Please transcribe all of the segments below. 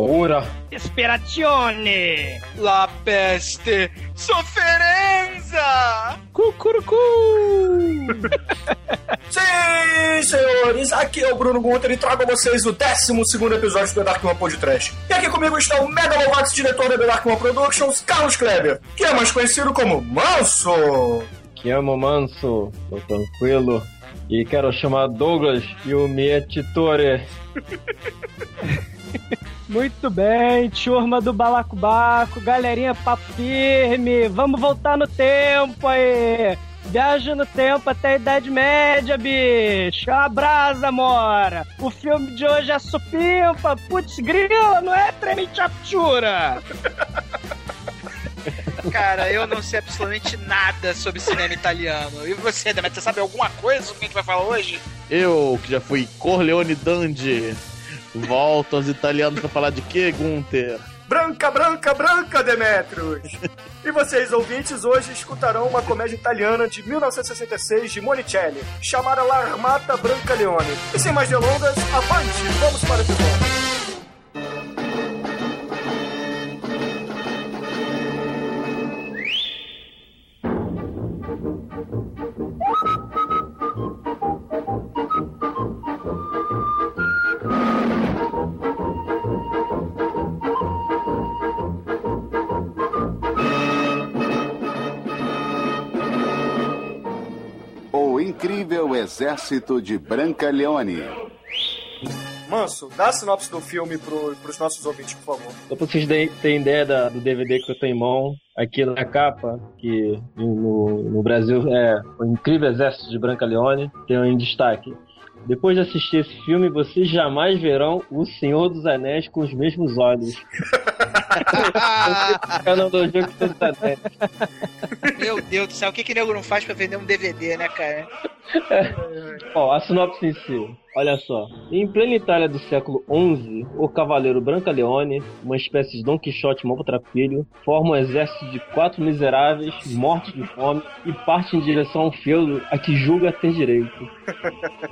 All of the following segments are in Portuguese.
Paura. Esperazione! La peste! Sofferenza! Cucurucu! Sim, senhores, aqui é o Bruno Gunter e trago a vocês o 12 episódio do Dark One Podcast. E aqui comigo está o Mega Lovax, diretor da The Dark One Productions, Carlos Kleber, que é mais conhecido como Manso. Que amo manso, tô tranquilo. E quero chamar Douglas e o Mietitore. Muito bem, turma do Balacobaco, galerinha papo firme, vamos voltar no tempo aí. Viaja no tempo até a Idade Média, bicho. Abraça, mora. O filme de hoje é supimpa. Putz, grila, não é treme chaptura. Cara, eu não sei absolutamente nada sobre cinema italiano. E você, Demet, você sabe alguma coisa sobre o que a gente vai falar hoje? Eu, que já fui Corleone Dandy, volto aos italianos pra falar de quê, Gunther? Branca, branca, branca, Demetrius! e vocês, ouvintes, hoje escutarão uma comédia italiana de 1966 de Monicelli, chamada L'Armata Branca Leone. E sem mais delongas, avante! Vamos para o episódio! O incrível exército de Branca Leone. Manso, dá a sinopse do filme pro, pros nossos ouvintes, por favor. Só pra vocês terem ideia da- do DVD que eu tenho em mão, aqui na capa, que no, no Brasil é O Incrível Exército de Branca Leone, tem um em destaque. Depois de assistir esse filme, vocês jamais verão o Senhor dos Anéis com os mesmos olhos. Anéis. Meu Deus do céu, o que que nego não faz pra vender um DVD, né, cara? Ó, a sinopse em si. Olha só. Em plena Itália do século XI, o cavaleiro Brancaleone, uma espécie de Dom Quixote maltrapilho, forma um exército de quatro miseráveis, mortos de fome, e parte em direção a um feudo a que julga ter direito.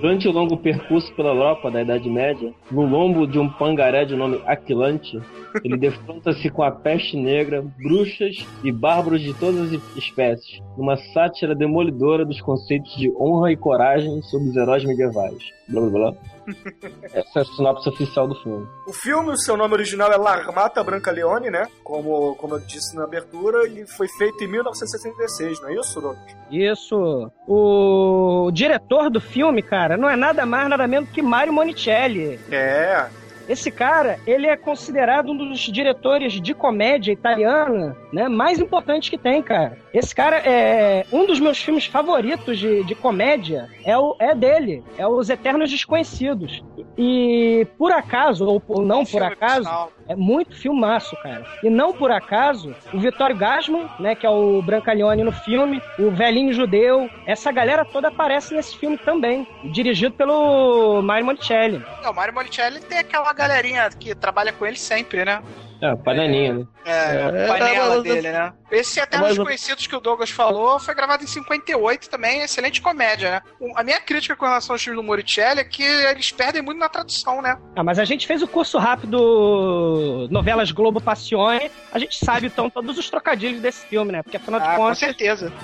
Durante o longo percurso pela Europa da Idade Média, no lombo de um pangaré de nome Aquilante, ele defronta-se com a peste negra, bruxas e bárbaros de todas as espécies, numa sátira demolidora dos conceitos de honra e coragem sobre os heróis medievais. Blá. Essa é a sinopse oficial do filme. O filme, o seu nome original é L'Armata Branca Leone, né? Como, como eu disse na abertura, ele foi feito em 1966, não é isso, Douglas? Isso. O diretor do filme, cara, não é nada mais, nada menos que Mario Monicelli. É. Esse cara, ele é considerado um dos diretores de comédia italiana, né, mais importantes que tem, cara. Esse cara é um dos meus filmes favoritos de, de comédia, é, o, é dele, é Os Eternos Desconhecidos. E por acaso, ou, ou não por acaso, é muito filmaço, cara. E não por acaso, o Vittorio Gassman, né, que é o Brancaleone no filme, o velhinho judeu, essa galera toda aparece nesse filme também, dirigido pelo Mario Monicelli. Não, o Mario Monicelli tem aquela galerinha que trabalha com ele sempre, né? É, palhaninha, né? É, a É, panela mas- dele, né? Esse Eternos Mas- Desconhecidos que o Douglas falou foi gravado em 58 também, excelente comédia, né? A minha crítica com relação aos filmes do Moricelli é que eles perdem muito na tradução, né? Ah, mas a gente fez o curso rápido Novelas Globo Passione, a gente sabe então todos os trocadilhos desse filme, né? Porque afinal de Ah, com contas, certeza.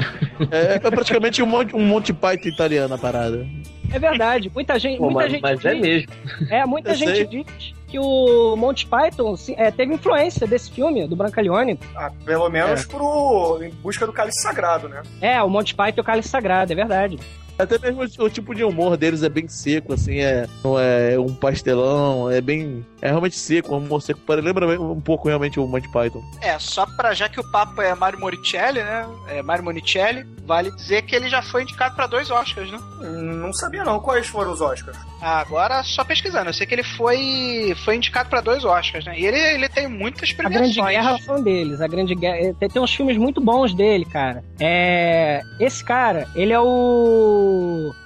É, é praticamente um monte, um monte Python italiano a parada. É verdade. Muita gente, Pô, muita mas, gente mas é diz- mesmo. É, muita Eu gente sei. diz que o Monty Python sim, é, teve influência desse filme, do Brancaleone. Ah, pelo menos pro Em Busca do Cálice Sagrado, né? É, o Monty Python e o Cálice Sagrado, é verdade. Até mesmo o, o tipo de humor deles é bem seco, assim, é, não é um pastelão, é bem. É realmente seco, um humor seco. Lembra um pouco realmente o Monty Python. É, só pra já que o papo é Mario Moricelli, né? É Mario Monicelli, vale dizer que ele já foi indicado pra dois Oscars, né? Não sabia não quais foram os Oscars. Ah, agora só pesquisando. Eu sei que ele foi, foi indicado pra dois Oscars, né? E ele, ele tem muitas A premiações. Grande Guerra foi um deles. A Grande Guerra. eh, Tem, tem uns filmes muito bons dele, cara. É. Esse cara, ele é o.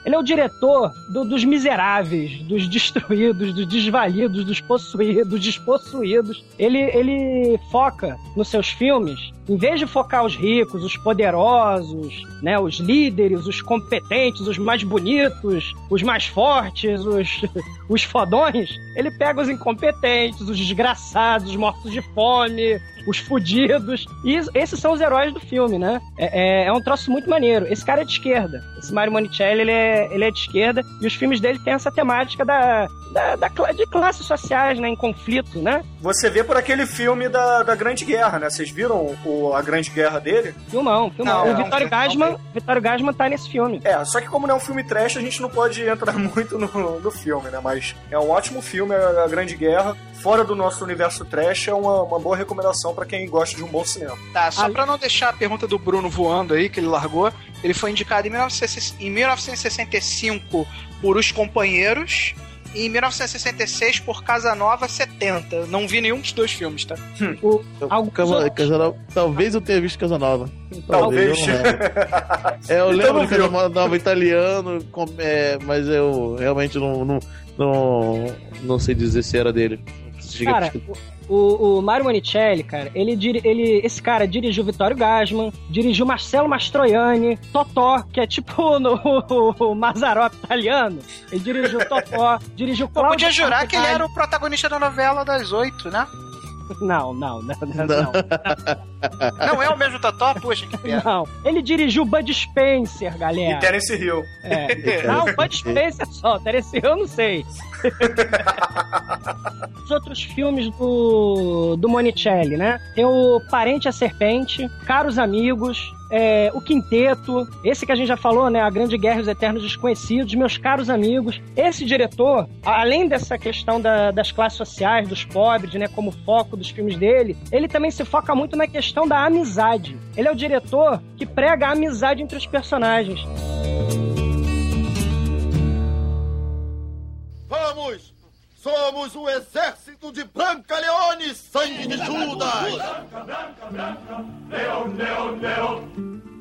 Ele é o diretor do- dos miseráveis, dos destruídos, dos desvalidos, dos possuídos, dos despossuídos. Ele, ele foca nos seus filmes Em vez de focar os ricos, os poderosos, né, os líderes, os competentes, os mais bonitos, os mais fortes, os, os fodões, ele pega os incompetentes, os desgraçados, os mortos de fome, os fudidos. E esses são os heróis do filme, né? É, é, é, um troço muito maneiro. Esse cara é de esquerda. Esse Mario Monicelli, ele é, ele é de esquerda. E os filmes dele têm essa temática da, da, da, de classes sociais, né? Em conflito, né? Você vê por aquele filme da, da Grande Guerra, né? Vocês viram o, a Grande Guerra dele? Filmão, filmão. Não, o Vitório Gasman, Vitório Gasman tá nesse filme. É, só que como não é um filme trash, a gente não pode entrar muito no, no filme, né? Mas é um ótimo filme, a Grande Guerra. Fora do nosso universo trash, é uma, uma boa recomendação para quem gosta de um bom cinema. Tá, só para não deixar a pergunta do Bruno voando aí, que ele largou, ele foi indicado em, 1965 por Os Companheiros e em 1966 por Casanova 70. Não vi nenhum dos dois filmes, tá? Hum. O, Casanova, Casanova, talvez eu tenha visto Casanova. Talvez. talvez. é, eu então lembro de Casanova italiano, é, mas eu realmente não, não, não, não sei dizer se era dele. Cara, o, o Mario Monicelli, cara, ele, ele, esse cara dirigiu Vitório Gasman, dirigiu Marcelo Mastroianni, Totó, que é tipo no, o, o Mazarop italiano. Ele dirigiu Totó, dirigiu Cláudio. Eu podia jurar que ele era o protagonista da novela das oito, né? Não, não, não, não. Não, não é o mesmo Totó? Poxa, que pena. Não, ele dirigiu Bud Spencer, galera. E Terence Hill. É. Não, Bud Spencer só, Terence Hill eu não sei. Os outros filmes do, do Monicelli, né? Tem o Parente a Serpente, Caros Amigos, é, o Quinteto, esse que a gente já falou, né? A Grande Guerra e os Eternos Desconhecidos, meus caros amigos. Esse diretor, além dessa questão da, das classes sociais, dos pobres, né? Como foco dos filmes dele, ele também se foca muito na questão da amizade. Ele é o diretor que prega a amizade entre os personagens. Vamos! Somos o exército de Branca Leone, sangue de Judas! Branca, branca, branca, leão, leão, leão.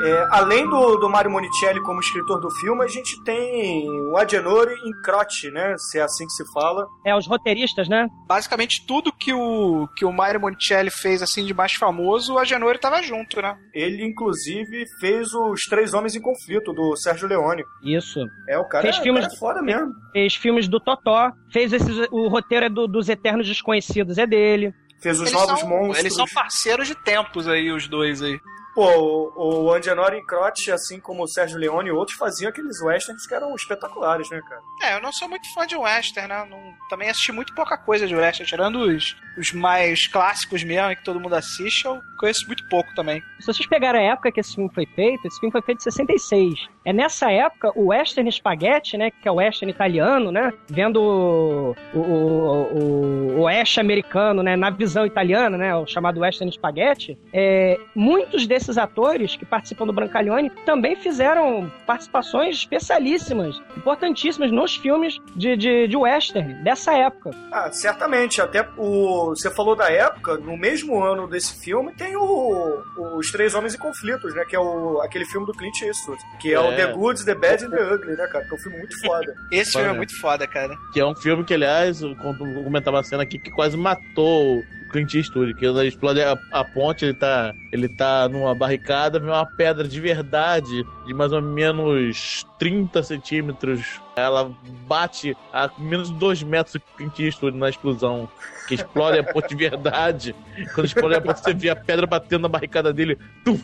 É, além do, do Mario Monicelli como escritor do filme, a gente tem o Agenore Incroce, né? Se é assim que se fala. É, os roteiristas, né? Basicamente tudo que o, que o Mario Monicelli fez assim de mais famoso, o Agenore estava junto, né? Ele, inclusive, fez os Três Homens em Conflito, do Sérgio Leone. Isso. É, o cara, fez é, filmes, cara é foda mesmo. Fez filmes do Totó, fez esses, o roteiro é do, dos Eternos Desconhecidos, é dele. Fez os eles Novos são, Monstros. Eles são parceiros de tempos aí, os dois aí. Pô, o, o Angenori Crotch, assim como o Sérgio Leone e outros, faziam aqueles westerns que eram espetaculares, né, cara? É, eu não sou muito fã de western, né? Não, também assisti muito pouca coisa de western, tirando os, os mais clássicos mesmo, que todo mundo assiste, eu conheço muito pouco também. Se vocês pegarem a época que esse filme foi feito, esse filme foi feito em 66. É nessa época, o western spaghetti, né, que é o western italiano, né, vendo o, o, o, o oeste americano, né, na visão italiana, né, o chamado western spaghetti, é, muitos desses esses atores que participam do Brancaleone também fizeram participações especialíssimas, importantíssimas nos filmes de, de, de western dessa época. Ah, certamente. Até o. Você falou da época, no mesmo ano desse filme tem o, Os Três Homens em Conflitos, né? Que é o, aquele filme do Clint Eastwood. Que é, é. o The Goods, The Bad and The Ugly, né, cara? Que é um filme muito foda. Esse filme é muito foda, cara. Que é um filme que, aliás, eu comentava uma cena aqui que quase matou Clint Eastwood, que quando explode a, a, ponte, ele tá, ele tá numa barricada, vem uma pedra de verdade, de mais ou menos 30 centímetros. Ela bate a menos de 2 metros do Clint Eastwood na explosão, que explode a ponte de verdade. Quando explode a ponte, você vê a pedra batendo na barricada dele. Tuf!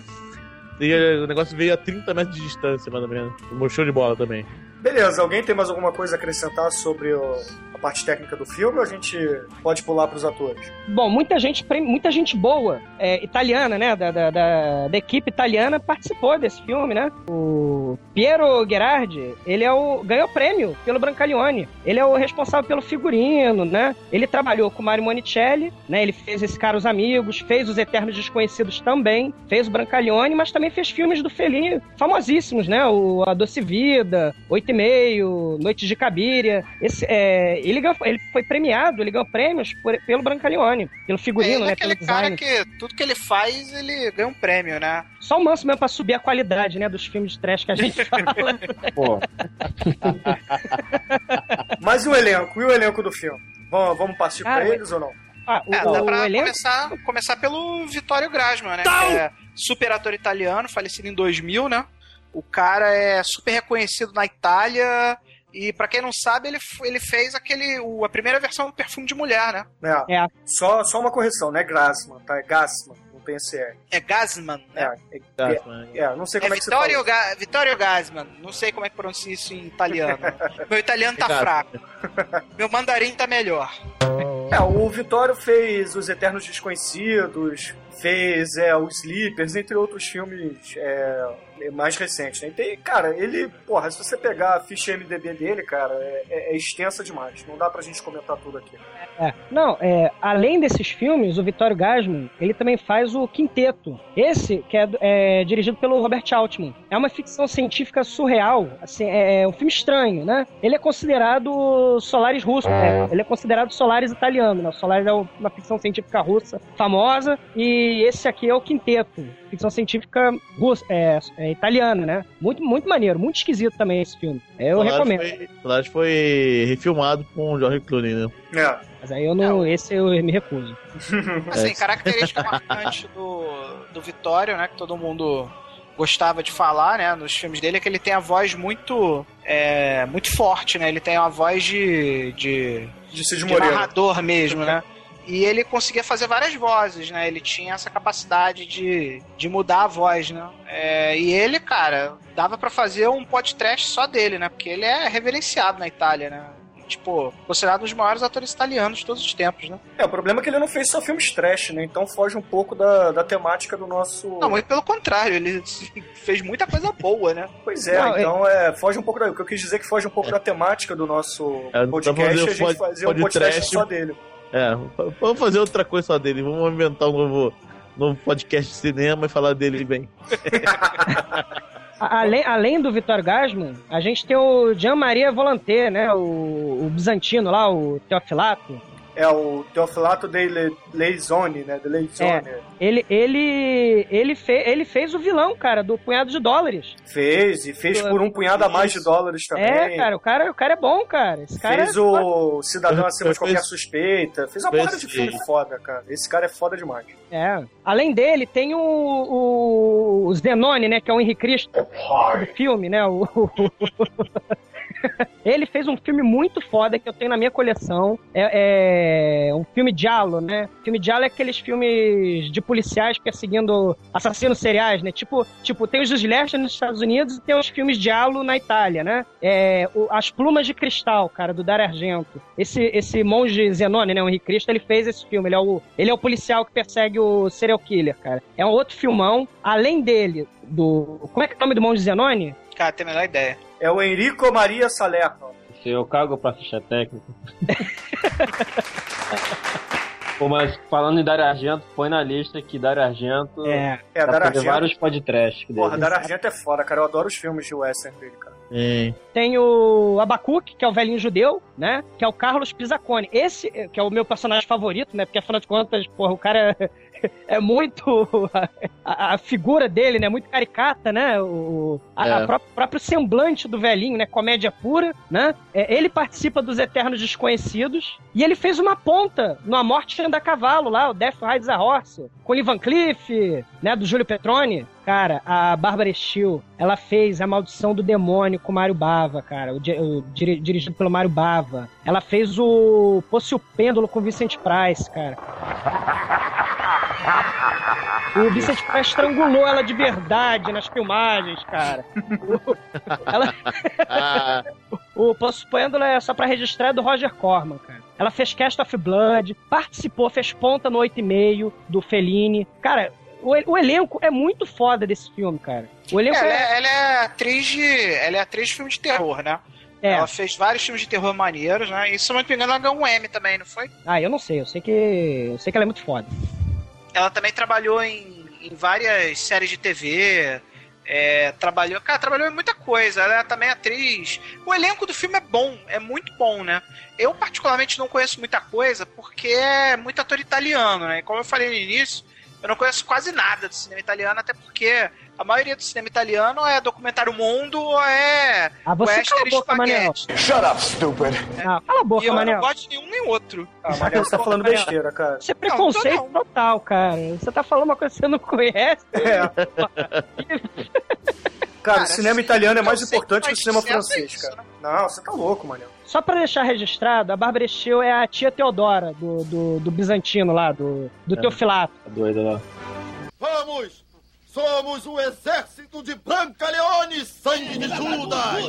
E o negócio veio a 30 metros de distância, mais ou menos. Um show de bola também. Beleza, alguém tem mais alguma coisa a acrescentar sobre o, a parte técnica do filme ou a gente pode pular para os atores? Bom, muita gente, muita gente boa, é, italiana, né, da, da, da, da, equipe italiana participou desse filme, né? O Piero Gerardi, ele é o, ganhou prêmio pelo Brancaleone. Ele é o responsável pelo figurino, né? Ele trabalhou com Mario Monicelli, né? Ele fez esse Caros Amigos, fez os Eternos Desconhecidos também, fez o Brancaleone, mas também fez filmes do Fellini famosíssimos, né? O A Doce Vida, Oito meio, Noites de Cabiria. Esse, é, ele, ganhou, ele foi premiado, ele ganhou prêmios por, pelo Brancaleone, pelo figurino, é, né? aquele pelo cara que tudo que ele faz, ele ganha um prêmio, né? Só o manso mesmo pra subir a qualidade, né, dos filmes de trash que a gente fala. Pô. Mas e o elenco? E o elenco do filme? Vamos, vamos partir cara, pra eles ou não? Ah, o, É, dá o pra elenco. começar, começar pelo Vittorio Gassman, né? Que é super ator italiano, falecido em 2000, né? O cara é super reconhecido na Itália. E pra quem não sabe, ele, ele fez aquele. o- a primeira versão do perfume de mulher, né? É. É. Só, só uma correção, não é Grassman, tá? É Gassman, não tem esse R. É Gassman, né? É, é, Gassman. é, é, não sei É, como é, que Vittorio, se fala. Ga Vittorio Gassman. Não sei como é que pronuncia isso em italiano. Meu italiano tá fraco. Meu mandarim tá melhor. É, o Vitório fez Os Eternos Desconhecidos, fez é, Os Sleepers, entre outros filmes é, mais recentes. Né? Tem- cara, ele, porra, se você pegar a ficha MDB dele, cara, é, é- é extensa demais. Não dá pra gente comentar tudo aqui. É. Não, é, além desses filmes, o Vittorio Gassman, ele também faz o Quinteto. Esse, que é, é dirigido pelo Robert Altman. É uma ficção científica surreal, assim, é, é um filme estranho, né? Ele é considerado Solaris russo, é, ele é considerado Solaris italiano, né? O Solaris é uma ficção científica russa famosa, e esse aqui é o Quinteto, ficção científica russa, é, é italiana, né? Muito, muito maneiro, muito esquisito também esse filme. Eu Solaris recomendo. Foi, Solaris foi refilmado com o George Clooney, né? É. Mas aí eu não, esse eu me recuso. Assim, É. característica marcante do, do Vitório, né? Que todo mundo gostava de falar, né? Nos filmes dele, é que ele tem a voz muito. É, muito forte, né? Ele tem uma voz de. de, De de narrador mesmo, né? E ele conseguia fazer várias vozes, né? Ele tinha essa capacidade de, de mudar a voz, né? É, e ele, cara, dava pra fazer um podcast só dele, né? Porque ele é reverenciado na Itália, né? Tipo, considerado um dos maiores atores italianos de todos os tempos, né? É, o problema é que ele não fez só filmes trash, né? Então foge um pouco da, da temática do nosso. Não, muito pelo contrário, ele fez muita coisa boa, né? Pois é, Não, então é, foge um pouco da. O que eu quis dizer é que foge um pouco da temática do nosso É, podcast vamos e fazer a gente pod- fazer um podcast podcast só dele. É, vamos fazer outra coisa só dele. Vamos inventar um novo, novo podcast de cinema e falar dele bem. Além, além do Vitor Gasman, a gente tem o Jean Maria Volanté, né? O, o bizantino lá, o Teofilato. É o Teofilato de Le, Leizone, né? De Leizone. Ele, ele, ele, fe, ele fez o vilão, cara, do punhado de dólares. Fez, e fez por um punhado a mais de dólares também. É, cara, o cara, o cara é bom, cara. Esse cara Fez é o Cidadão Acima de Qualquer Suspeita. Fez uma porrada de filme foda, cara. Esse cara é foda demais. É. Além dele, tem o, o, o Zenone, né? Que é o Henrique Cristo do filme, né? O, Ele fez um filme muito foda que eu tenho na minha coleção. É, é um filme Diallo, né? Filme Diallo é aqueles filmes de policiais perseguindo assassinos seriais, né? Tipo, tipo tem os Slash nos Estados Unidos e tem os filmes Diallo na Itália, né? É, o- As Plumas de Cristal, cara, do Dario Argento. Esse, esse monge Zenone, né? O Henrique Cristo, ele fez esse filme. Ele é, o, ele é o policial que persegue o serial killer, cara. É um outro filmão. Além dele, do... Como é que é o nome do monge Zenone? Cara, tem a menor ideia. É o Enrico Maria Salerno. Se eu cago pra ficha técnica. Pô, mas falando em Dario Argento, põe na lista que Dario Argento É. É, vai Dario Argento. vários podcasts dele. Porra, Dario Argento é foda, cara. Eu adoro os filmes de western dele, cara. Sim. Tem o Abacuque, que é o velhinho judeu, né? Que é o Carlos Pizacone. Esse, eh, que é o meu personagem favorito, né? Porque afinal de contas, porra, o cara é, muito. A, a figura dele, né? Muito caricata, né? O a, a É. pró- próprio semblante do velhinho, né? Comédia pura, né? É, ele participa dos Eternos Desconhecidos e ele fez uma ponta no A Morte Anda a Cavalo lá, o Death Rides a Horse, com o Ivan Cliff, né? Do Júlio Petroni. Cara, a Bárbara Steele, ela fez A Maldição do Demônio com o Mário Bava, cara, o, o diri- dirigido pelo Mário Bava. Ela fez o Posse o Pêndulo com o Vincent Price, cara. O Vincent Price estrangulou ela de verdade nas filmagens, cara. O- ela, o Poço Pêndulo é só pra registrar é do Roger Corman, cara. Ela fez Cast of Blood, participou, fez ponta no 8,5 do Fellini. Cara, o, o elenco é muito foda desse filme, cara. O elenco Ela é. é, ela é atriz de. Ela é atriz de filme de terror, né? é. Ela fez vários filmes de terror maneiros, né? E se eu não me engano, ela ganhou um M também, não foi? Ah, eu não sei, eu sei que. Eu sei que ela é muito foda. Ela também trabalhou em, em várias séries de TV. é, trabalhou. Cara, trabalhou em muita coisa. Ela é também atriz. O elenco do filme é bom, é muito bom, né? Eu, particularmente, não conheço muita coisa porque é muito ator italiano, né? E como eu falei no início, eu não conheço quase nada do cinema italiano, até porque a maioria do cinema italiano é documentário mundo ou é Ah, você cala a western boca, Manel. espaguete. Shut up, stupid. Ah, cala a E boca, eu Manel. não gosto de nenhum nem outro. Ah, Mariano, você tá falando besteira, cara. Isso é preconceito Não, não. total, cara. Você tá falando uma coisa que você não conhece. É. Cara, o cinema italiano é mais importante que o cinema francês, isso, cara. Não, você tá louco, Mariano. Só pra deixar registrado, a Bárbara Steele é a tia Teodora do, do, do Bizantino lá, do, do Teofilato. Tá doido lá. Vamos! Somos o exército de Branca Leone, sangue de Judas!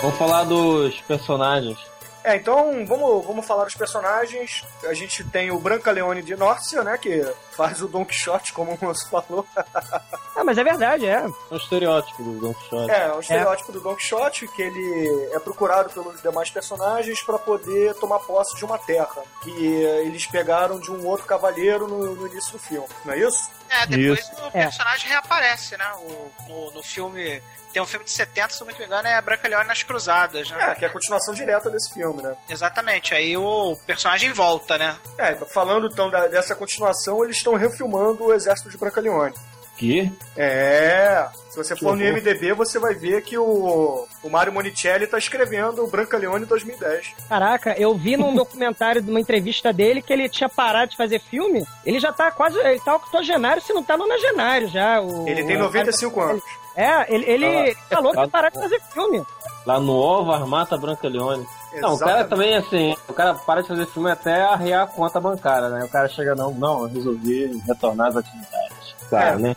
Vamos falar dos personagens. É, então vamos, vamos falar dos personagens. A gente tem o Branca Leone de Nórcia, né? Que faz o Don Quixote, como o moço falou. Ah, mas é verdade, é. É um estereótipo do Don Quixote. É, o estereótipo do Don Quixote, que ele é procurado pelos demais personagens para poder tomar posse de uma terra. Que eles pegaram de um outro cavaleiro no, no início do filme, não é isso? É, depois Isso. o É. personagem reaparece, né? O, no, no filme. Tem um filme de 70, se eu não me engano, é a Branca Leone nas Cruzadas, né? É, que é a continuação direta desse filme, né? Exatamente. Aí o personagem volta, né? É, falando então da- dessa continuação, eles estão refilmando o Exército de Branca Leone. Que? É, se você for no. IMDB, você vai ver que o, o Mário Monicelli tá escrevendo o Branca Leone 2010. Caraca, eu vi num documentário, de uma entrevista dele, que ele tinha parado de fazer filme. Ele já tá quase. Ele tá octogenário, se não tá nonagenário já. O, Ele tem o- 95 anos. É, ele, ele Ah, falou que tá. ia parar de fazer filme. Lá no Ovo Armata Branca Leone. Não, o cara Exatamente. também, assim, o cara para de fazer filme até arrear a conta bancária, né? O cara chega, não, não, eu resolvi retornar às atividades. Claro, É. né?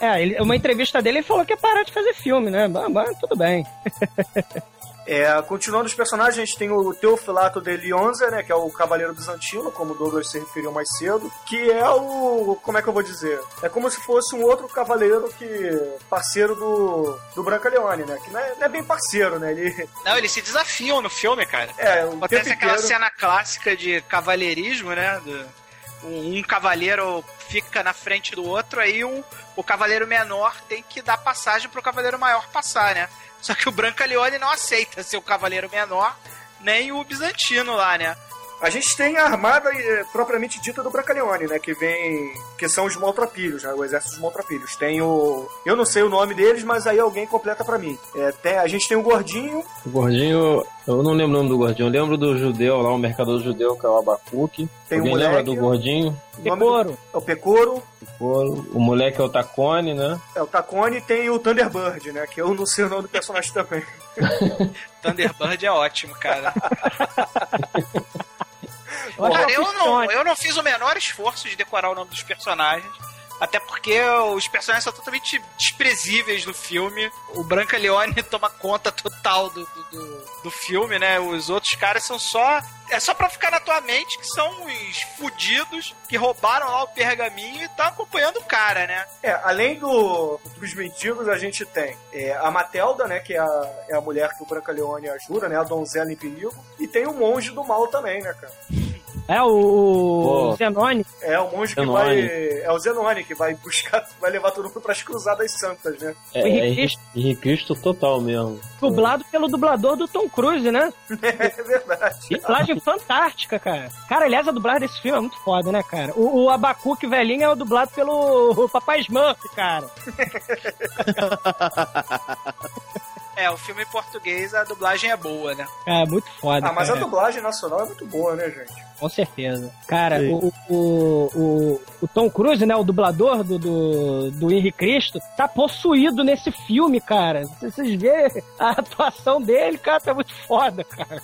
É, ele, uma entrevista dele ele falou que ia parar de fazer filme, né? Mas, mas tudo bem. É, continuando os personagens, a gente tem o Teofilato de Lionza, né, que é o Cavaleiro Bizantino, como o Douglas se referiu mais cedo, que é o... como é que eu vou dizer? É como se fosse um outro cavaleiro que... parceiro do, do Branca Leone, né, que não é, não é bem parceiro, né, ele... Não, eles se desafiam no filme, cara. É, o Acontece aquela inteiro... cena clássica de cavalheirismo, né? do- um, um cavaleiro fica na frente do outro, aí um, o cavaleiro menor tem que dar passagem pro cavaleiro maior passar, né? Só que o Branca Leone não aceita ser o cavaleiro menor, nem o bizantino lá, né? A gente tem a armada eh, propriamente dita do Brancaleone, né? Que vem. que são os maltrapilhos, né? O exército dos maltrapilhos. Tem o. Eu não sei o nome deles, mas aí alguém completa pra mim. É, tem- a gente tem o gordinho, O gordinho, eu não lembro o nome do gordinho, eu lembro do judeu lá, o mercador judeu, que é o Abacuque. Tem o Alguém moleque. lembra do gordinho? o Decoro. é o Pecoro, O, o moleque é o Tacone, né? é o Tacone e tem o Thunderbird, né? Que eu não sei o nome do personagem também. Thunderbird é ótimo, cara. Eu Cara, eu é o não, eu não fiz o menor esforço de decorar o nome dos personagens. Até porque os personagens são totalmente desprezíveis no filme. O Branca Leone toma conta total do, do, do- do filme, né? Os outros caras são só. É só pra ficar na tua mente que são os fudidos que roubaram lá o pergaminho e estão acompanhando o cara, né? É, além do, dos mendigos, a gente tem é, a Matelda, né? Que é a, é a mulher que o Brancaleone ajuda, né? A donzela em perigo. E tem o monge do mal também, né, cara? É, o, o Zenoni. É o monge que Zenone. vai. É o Zenone que vai buscar, vai levar todo mundo pras cruzadas santas, né? É, O é Henrique Henrique Cristo total mesmo. Dublado pelo dublador do Tom Cruise, né? É verdade. Dublagem fantástica, cara. Cara, aliás, a dublagem desse filme é muito foda, né, cara? O, o Abacuque velhinho é o dublado pelo Papai Smurf, cara. É, o filme em português, a dublagem é boa, né? É, muito foda, Ah, mas a cara. dublagem nacional é muito boa, né, gente? Com certeza. Cara, o, o, o, o Tom Cruise, né, o dublador do, do, do Henrique Cristo, tá possuído nesse filme, cara. Se Vocês verem a atuação dele, cara, tá muito foda, cara.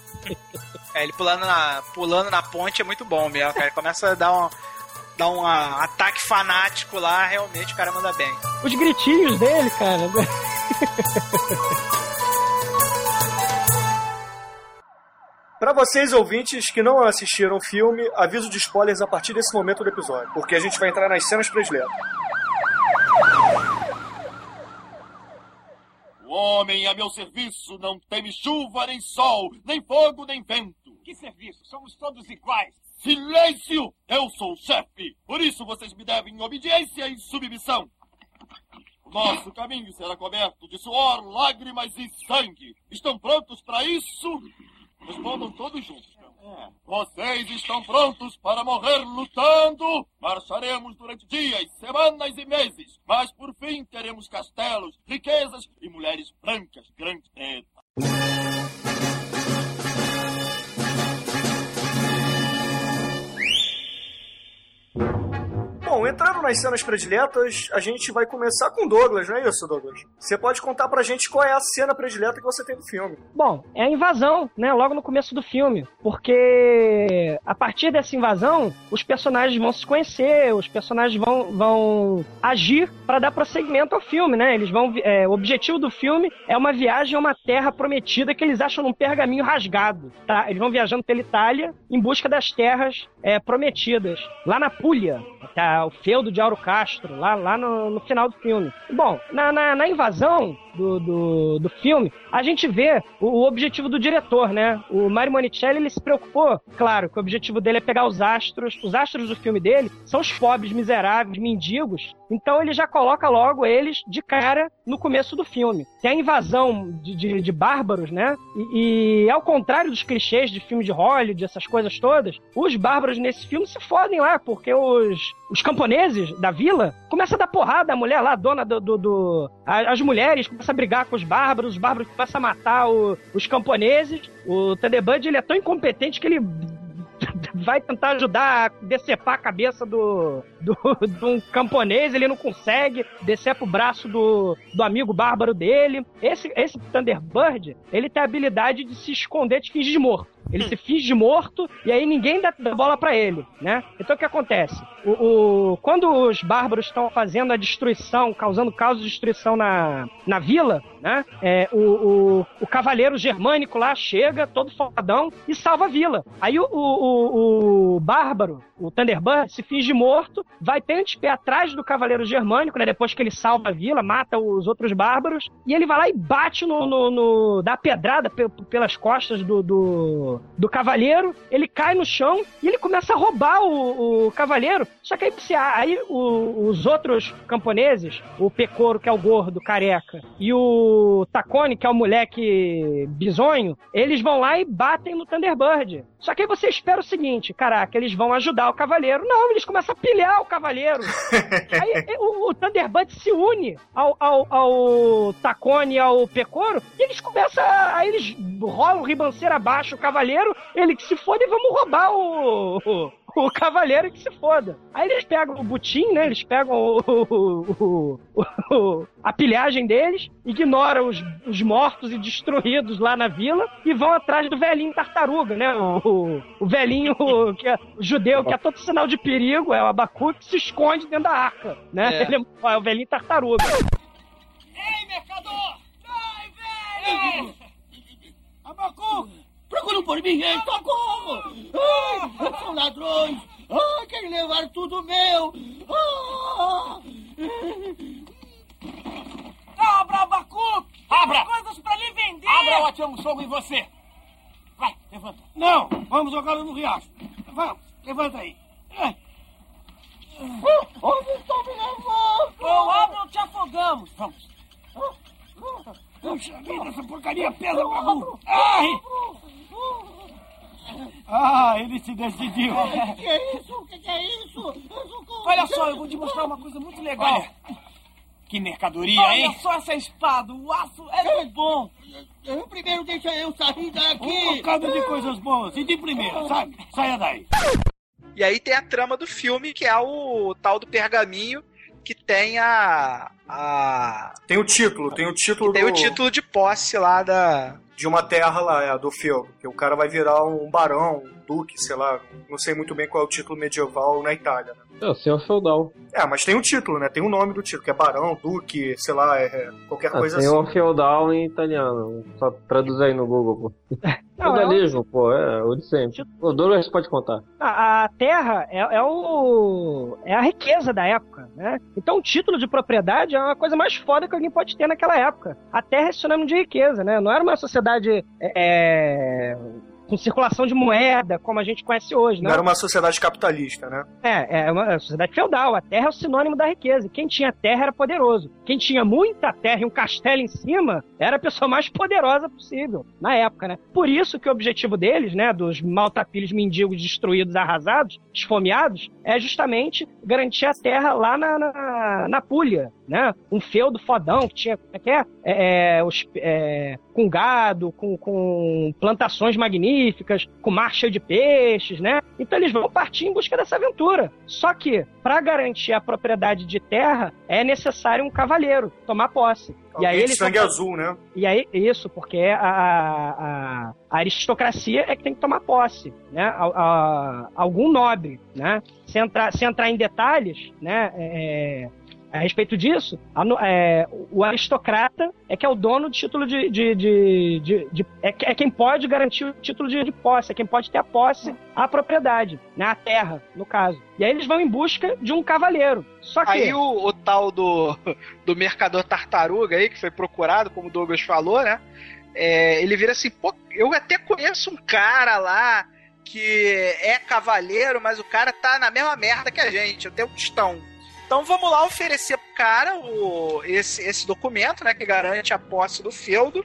É, ele pulando na, pulando na ponte é muito bom mesmo, cara. Ele começa a dar um, dar um ah, ataque fanático lá, realmente o cara manda bem. Os gritinhos dele, cara. Pra vocês ouvintes que não assistiram o filme, aviso de spoilers a partir desse momento do episódio, porque a gente vai entrar nas cenas prediletas. O homem a meu serviço não teme chuva, nem sol, nem fogo, nem vento. Que serviço? Somos todos iguais. Silêncio! Eu sou o chefe, por isso vocês me devem obediência e submissão. Nosso caminho será coberto de suor, lágrimas e sangue. Estão prontos para isso? Respondam todos juntos. Vocês estão prontos para morrer lutando? Marcharemos durante dias, semanas e meses, mas por fim teremos castelos, riquezas e mulheres brancas, grande teta. Bom, entrando nas cenas prediletas, a gente vai começar com Douglas, não é isso, Douglas? Você pode contar pra gente qual é a cena predileta que você tem do filme. Bom, é a invasão, né? Logo no começo do filme. Porque a partir dessa invasão, os personagens vão se conhecer, os personagens vão, vão agir para dar prosseguimento ao filme, né? Eles vão. é, o objetivo do filme é uma viagem a uma terra prometida que eles acham num pergaminho rasgado. Tá? Eles vão viajando pela Itália em busca das terras é, prometidas. Lá na Puglia, tá? o feudo de Auro Castro, lá, lá no, no final do filme. Bom, na, na, na invasão do, do, do filme, a gente vê o, o objetivo do diretor, né? O Mario Monicelli, ele se preocupou, claro, que o objetivo dele é pegar os astros. Os astros do filme dele são os pobres, miseráveis, mendigos. Então ele já coloca logo eles de cara no começo do filme. Tem a invasão de, de, de bárbaros, né? E, e ao contrário dos clichês de filme de Hollywood, essas coisas todas, os bárbaros nesse filme se fodem lá, porque os, os camponeses da vila começam a dar porrada, a mulher lá, a dona do. do, do- as mulheres começam a brigar com os bárbaros, os bárbaros começam a matar o- os camponeses. O Thunderbird ele é tão incompetente que ele vai tentar ajudar a decepar a cabeça do, do, de um camponês, ele não consegue, decepa o braço do, do amigo bárbaro dele. Esse, esse Thunderbird, ele tem a habilidade de se esconder de fingir de morto. Ele se finge morto e aí ninguém dá, bola pra ele, né? Então o que acontece? O, o- quando os bárbaros estão fazendo a destruição, causando caos de destruição na, na vila, né? É, o, o, o cavaleiro germânico lá chega, todo fodão, e salva a vila. Aí o, o, o, bárbaro, o Thunderbird, se finge morto, vai ter pé atrás do cavaleiro germânico, né? Depois que ele salva a vila, mata os outros bárbaros, e ele vai lá e bate no. no, no dá pedrada pe- pelas costas do, do, do cavaleiro, ele cai no chão e ele começa a roubar o, o cavaleiro. Só que aí, se- aí o- os outros camponeses, o Pecoro, que é o gordo, careca, e o Tacone, que é o moleque bizonho, eles vão lá e batem no Thunderbird. Só que aí você espera o seguinte, caraca, eles vão ajudar o cavaleiro. Não, eles começam a pilhar o cavaleiro. Aí o, o Thunderbird se une ao, ao, ao Tacone e ao Pecoro e eles começam a. Aí eles rolam o ribanceiro abaixo o cavaleiro, ele que se foda e vamos roubar o. o o cavaleiro que se foda. Aí eles pegam o butim, né? Eles pegam o, o- o- o- a pilhagem deles, ignoram os, os mortos e destruídos lá na vila e vão atrás do velhinho tartaruga, né? O, o, velhinho que é, o judeu que é todo sinal de perigo, é o Abacu que se esconde dentro da arca, né? É. Ele é, é o velhinho tartaruga. Ei, mercador! Ai, velho! Abacu! Procuram por mim, hein? Socorro! Ai, são ladrões! Ai, querem levar tudo meu! Ah! Abra, Abacu! Abra! Coisas pra lhe vender! Abra ou atira um soco em você! Vai, levanta. Não! Vamos jogá-lo no riacho! Vamos, levanta aí! Ai. Onde estão me levando? Ou abra ou te afogamos! Vamos. Puxa vida, essa porcaria pesa, Babu! Ai! Ah, ele se decidiu! O que é isso? O que é isso? Socorro! Olha só, eu vou te mostrar uma coisa muito legal. Olha, que mercadoria, Olha hein? só essa espada, o aço é muito bom. Primeiro deixa eu sair daqui! Um bocado de coisas boas. E de primeira, sabe? Saia daí. E aí tem a trama do filme, que é o tal do pergaminho, que tem a. a Tem o título, tem o título tem do, o título de posse lá da. de uma terra lá, é, do filme. Que o cara vai virar um barão, duque, sei lá. Não sei muito bem qual é o título medieval na Itália, né? É o senhor feudal. É, mas tem o título, né? Tem o nome do título, que é barão, duque, sei lá, é, é, qualquer Ah, coisa tem assim. o feudal em italiano. Só traduz aí no Google, pô. Não, é Feudalismo, pô, é o de sempre. O Douglas pode contar. A, a terra é, é o é a riqueza da época, né? Então o título de propriedade é uma coisa mais foda que alguém pode ter naquela época. A terra é sinônimo de riqueza, né? Não era uma sociedade é, com circulação de moeda, como a gente conhece hoje. Não, Não, era uma sociedade capitalista, né? É, é uma sociedade feudal. A terra é o sinônimo da riqueza. Quem tinha terra era poderoso. Quem tinha muita terra e um castelo em cima era a pessoa mais poderosa possível, na época, né? Por isso que o objetivo deles, né, dos maltrapilhos mendigos destruídos, arrasados, esfomeados, é justamente garantir a terra lá na, na, na Puglia, né? Um feudo fodão que tinha, como é que é? É, é, os, é, com gado, com, com plantações magníficas, com mar cheio de peixes, né? Então eles vão partir em busca dessa aventura. Só que, para garantir a propriedade de terra, é necessário um cavaleiro tomar posse. E Alguém aí de eles sangue vão- azul, né? e aí, isso, porque a, a, a aristocracia é que tem que tomar posse, né? A- a- algum nobre, né? Se entrar, se entrar em detalhes, né? é, a respeito disso, a é, o aristocrata é que é o dono do título de. de, de, de- de- é, é quem pode garantir o título de, de posse, é quem pode ter a posse, a propriedade, né? A terra, no caso. E aí eles vão em busca de um cavaleiro. Só que. Aí o, o tal do, do mercador tartaruga aí, que foi procurado, como o Douglas falou, né? É, ele vira assim, pô, eu até conheço um cara lá que é cavaleiro, mas o cara tá na mesma merda que a gente, eu tenho um tostão. Então vamos lá oferecer pro cara o, esse, esse documento, né, que garante a posse do feudo,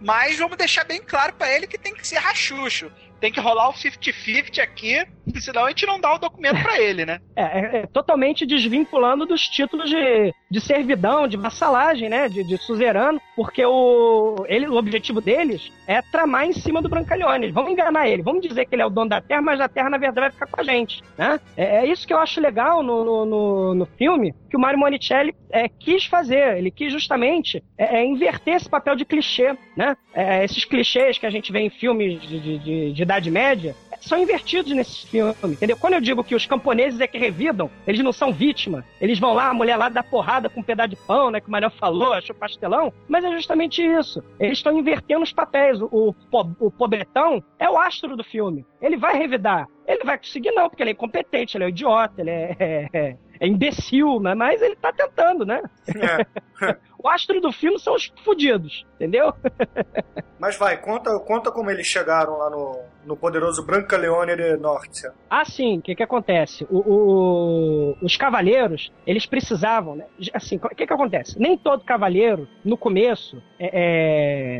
mas vamos deixar bem claro pra ele que tem que ser rachucho. Tem que rolar o 50-50 aqui, senão a gente não dá o documento pra ele, né? É, é, é totalmente desvinculando dos títulos de, de servidão, de vassalagem, né? De, de suzerano, porque o, ele, o objetivo deles é tramar em cima do Brancaleone. Vão enganar ele, vão dizer que ele é o dono da terra, mas a terra, na verdade, vai ficar com a gente. Né? É, é isso que eu acho legal no, no, no, no filme, que o Mario Monicelli é, quis fazer. Ele quis justamente é, é, inverter esse papel de clichê, né? É, esses clichês que a gente vê em filmes de, de, de, de Idade Média, são invertidos nesse filme, entendeu? Quando eu digo que os camponeses é que revidam, eles não são vítima. Eles vão lá, a mulher lá dá porrada com um pedaço de pão, né? Que o Manuel falou, achou pastelão. Mas é justamente isso. Eles estão invertendo os papéis. O, o, o pobretão é o astro do filme. Ele vai revidar. Ele vai conseguir não, porque ele é incompetente, ele é um idiota, ele é, é, é- é imbecil, né? Mas ele tá tentando, né? É. O astro do filme são os fudidos, entendeu? Mas vai, conta, conta como eles chegaram lá no, no poderoso Branca Leone de Norte. Ah, sim, o que que acontece? O- o- os cavaleiros, eles precisavam, né? Assim, o que que acontece? Nem todo cavaleiro, no começo, é,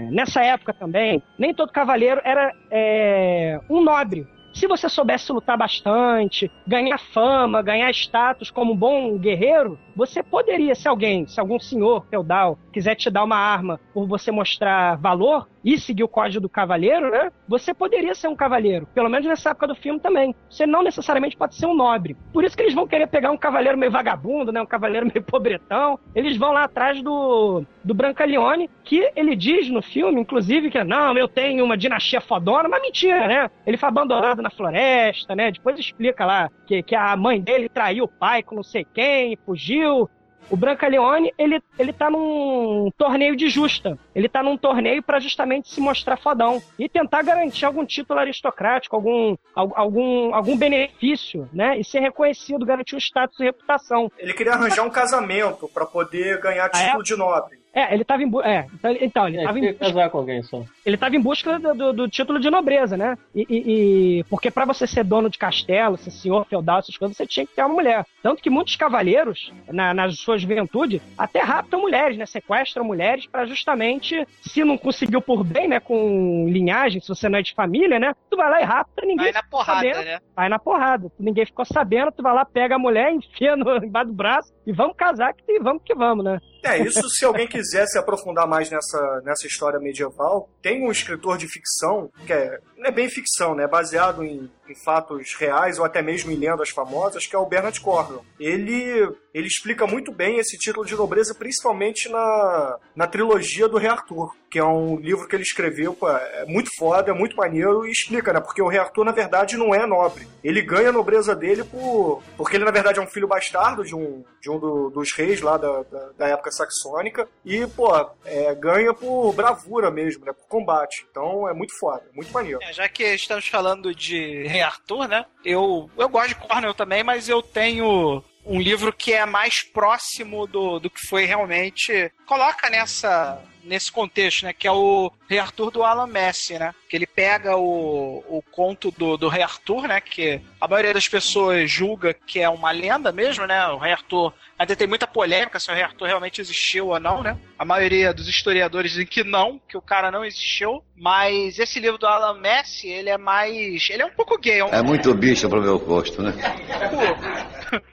é, nessa época também, nem todo cavaleiro era é, um nobre. Se você soubesse lutar bastante, ganhar fama, ganhar status como um bom guerreiro, você poderia, se alguém, se algum senhor feudal quiser te dar uma arma por você mostrar valor e seguir o código do cavaleiro, né? Você poderia ser um cavaleiro. Pelo menos nessa época do filme também. Você não necessariamente pode ser um nobre. Por isso que eles vão querer pegar um cavaleiro meio vagabundo, né? Um cavaleiro meio pobretão. Eles vão lá atrás do, do Brancaleone, que ele diz no filme, inclusive, que não, eu tenho uma dinastia fodona, mas mentira, né? Ele foi abandonado na floresta, né? Depois explica lá que, que a mãe dele traiu o pai com não sei quem, fugiu. O Brancaleone, ele, ele tá num torneio de justa. Ele tá num torneio para justamente se mostrar fodão e tentar garantir algum título aristocrático, algum, al- algum, algum benefício, né? E ser reconhecido, garantir o status e reputação. Ele queria arranjar um casamento pra poder ganhar Ah, é? título de nobre. É, ele tava em bu- é, então, então, ele É, tava em casar com alguém só. ele estava em busca do, do- do título de nobreza, né? E, e- e- porque para você ser dono de castelo, ser senhor feudal, essas coisas, você tinha que ter uma mulher. Tanto que muitos cavaleiros, na, na sua juventude, até raptam mulheres, né? Sequestram mulheres para justamente, se não conseguiu por bem, né? Com linhagem, se você não é de família, né? Tu vai lá e rapta, ninguém Vai na porrada, sabendo. né? Vai na porrada. Ninguém ficou sabendo, tu vai lá, pega a mulher, enfia no, embaixo do braço e vamos casar que vamos que vamos, né? É, isso se alguém quiser se aprofundar mais nessa, nessa história medieval, tem um escritor de ficção, que é, não é bem ficção, né? Baseado em, em fatos reais ou até mesmo em lendas famosas, que é o Bernard Cornwell. Ele, ele explica muito bem esse título de nobreza, principalmente na, na trilogia do Rei Arthur, que é um livro que ele escreveu, pô, é muito foda, é muito maneiro e explica, né? Porque o Rei Arthur, na verdade, não é nobre. Ele ganha a nobreza dele por, porque ele, na verdade, é um filho bastardo de um, de um do- dos reis lá da, da, da época saxônica e, pô, é, ganha por bravura mesmo, né? Por combate. Então é muito foda, é muito maneiro. É, já que estamos falando de Rei Arthur, né? Eu, eu gosto de Cornell também, mas eu tenho um livro que é mais próximo do, do que foi realmente. Coloca nessa nesse contexto, né? Que é o Rei Arthur do Alan Messi, né? Que ele pega o, o conto do, do Rei Arthur, né? Que a maioria das pessoas julga que é uma lenda mesmo, né? O Rei Arthur ainda tem muita polêmica se o Rei Arthur realmente existiu ou não, né? A maioria dos historiadores dizem que não, que o cara não existiu. Mas esse livro do Alan Messi, ele é mais. Ele é um pouco gay. É, um... é muito bicho pro meu gosto, né? um pouco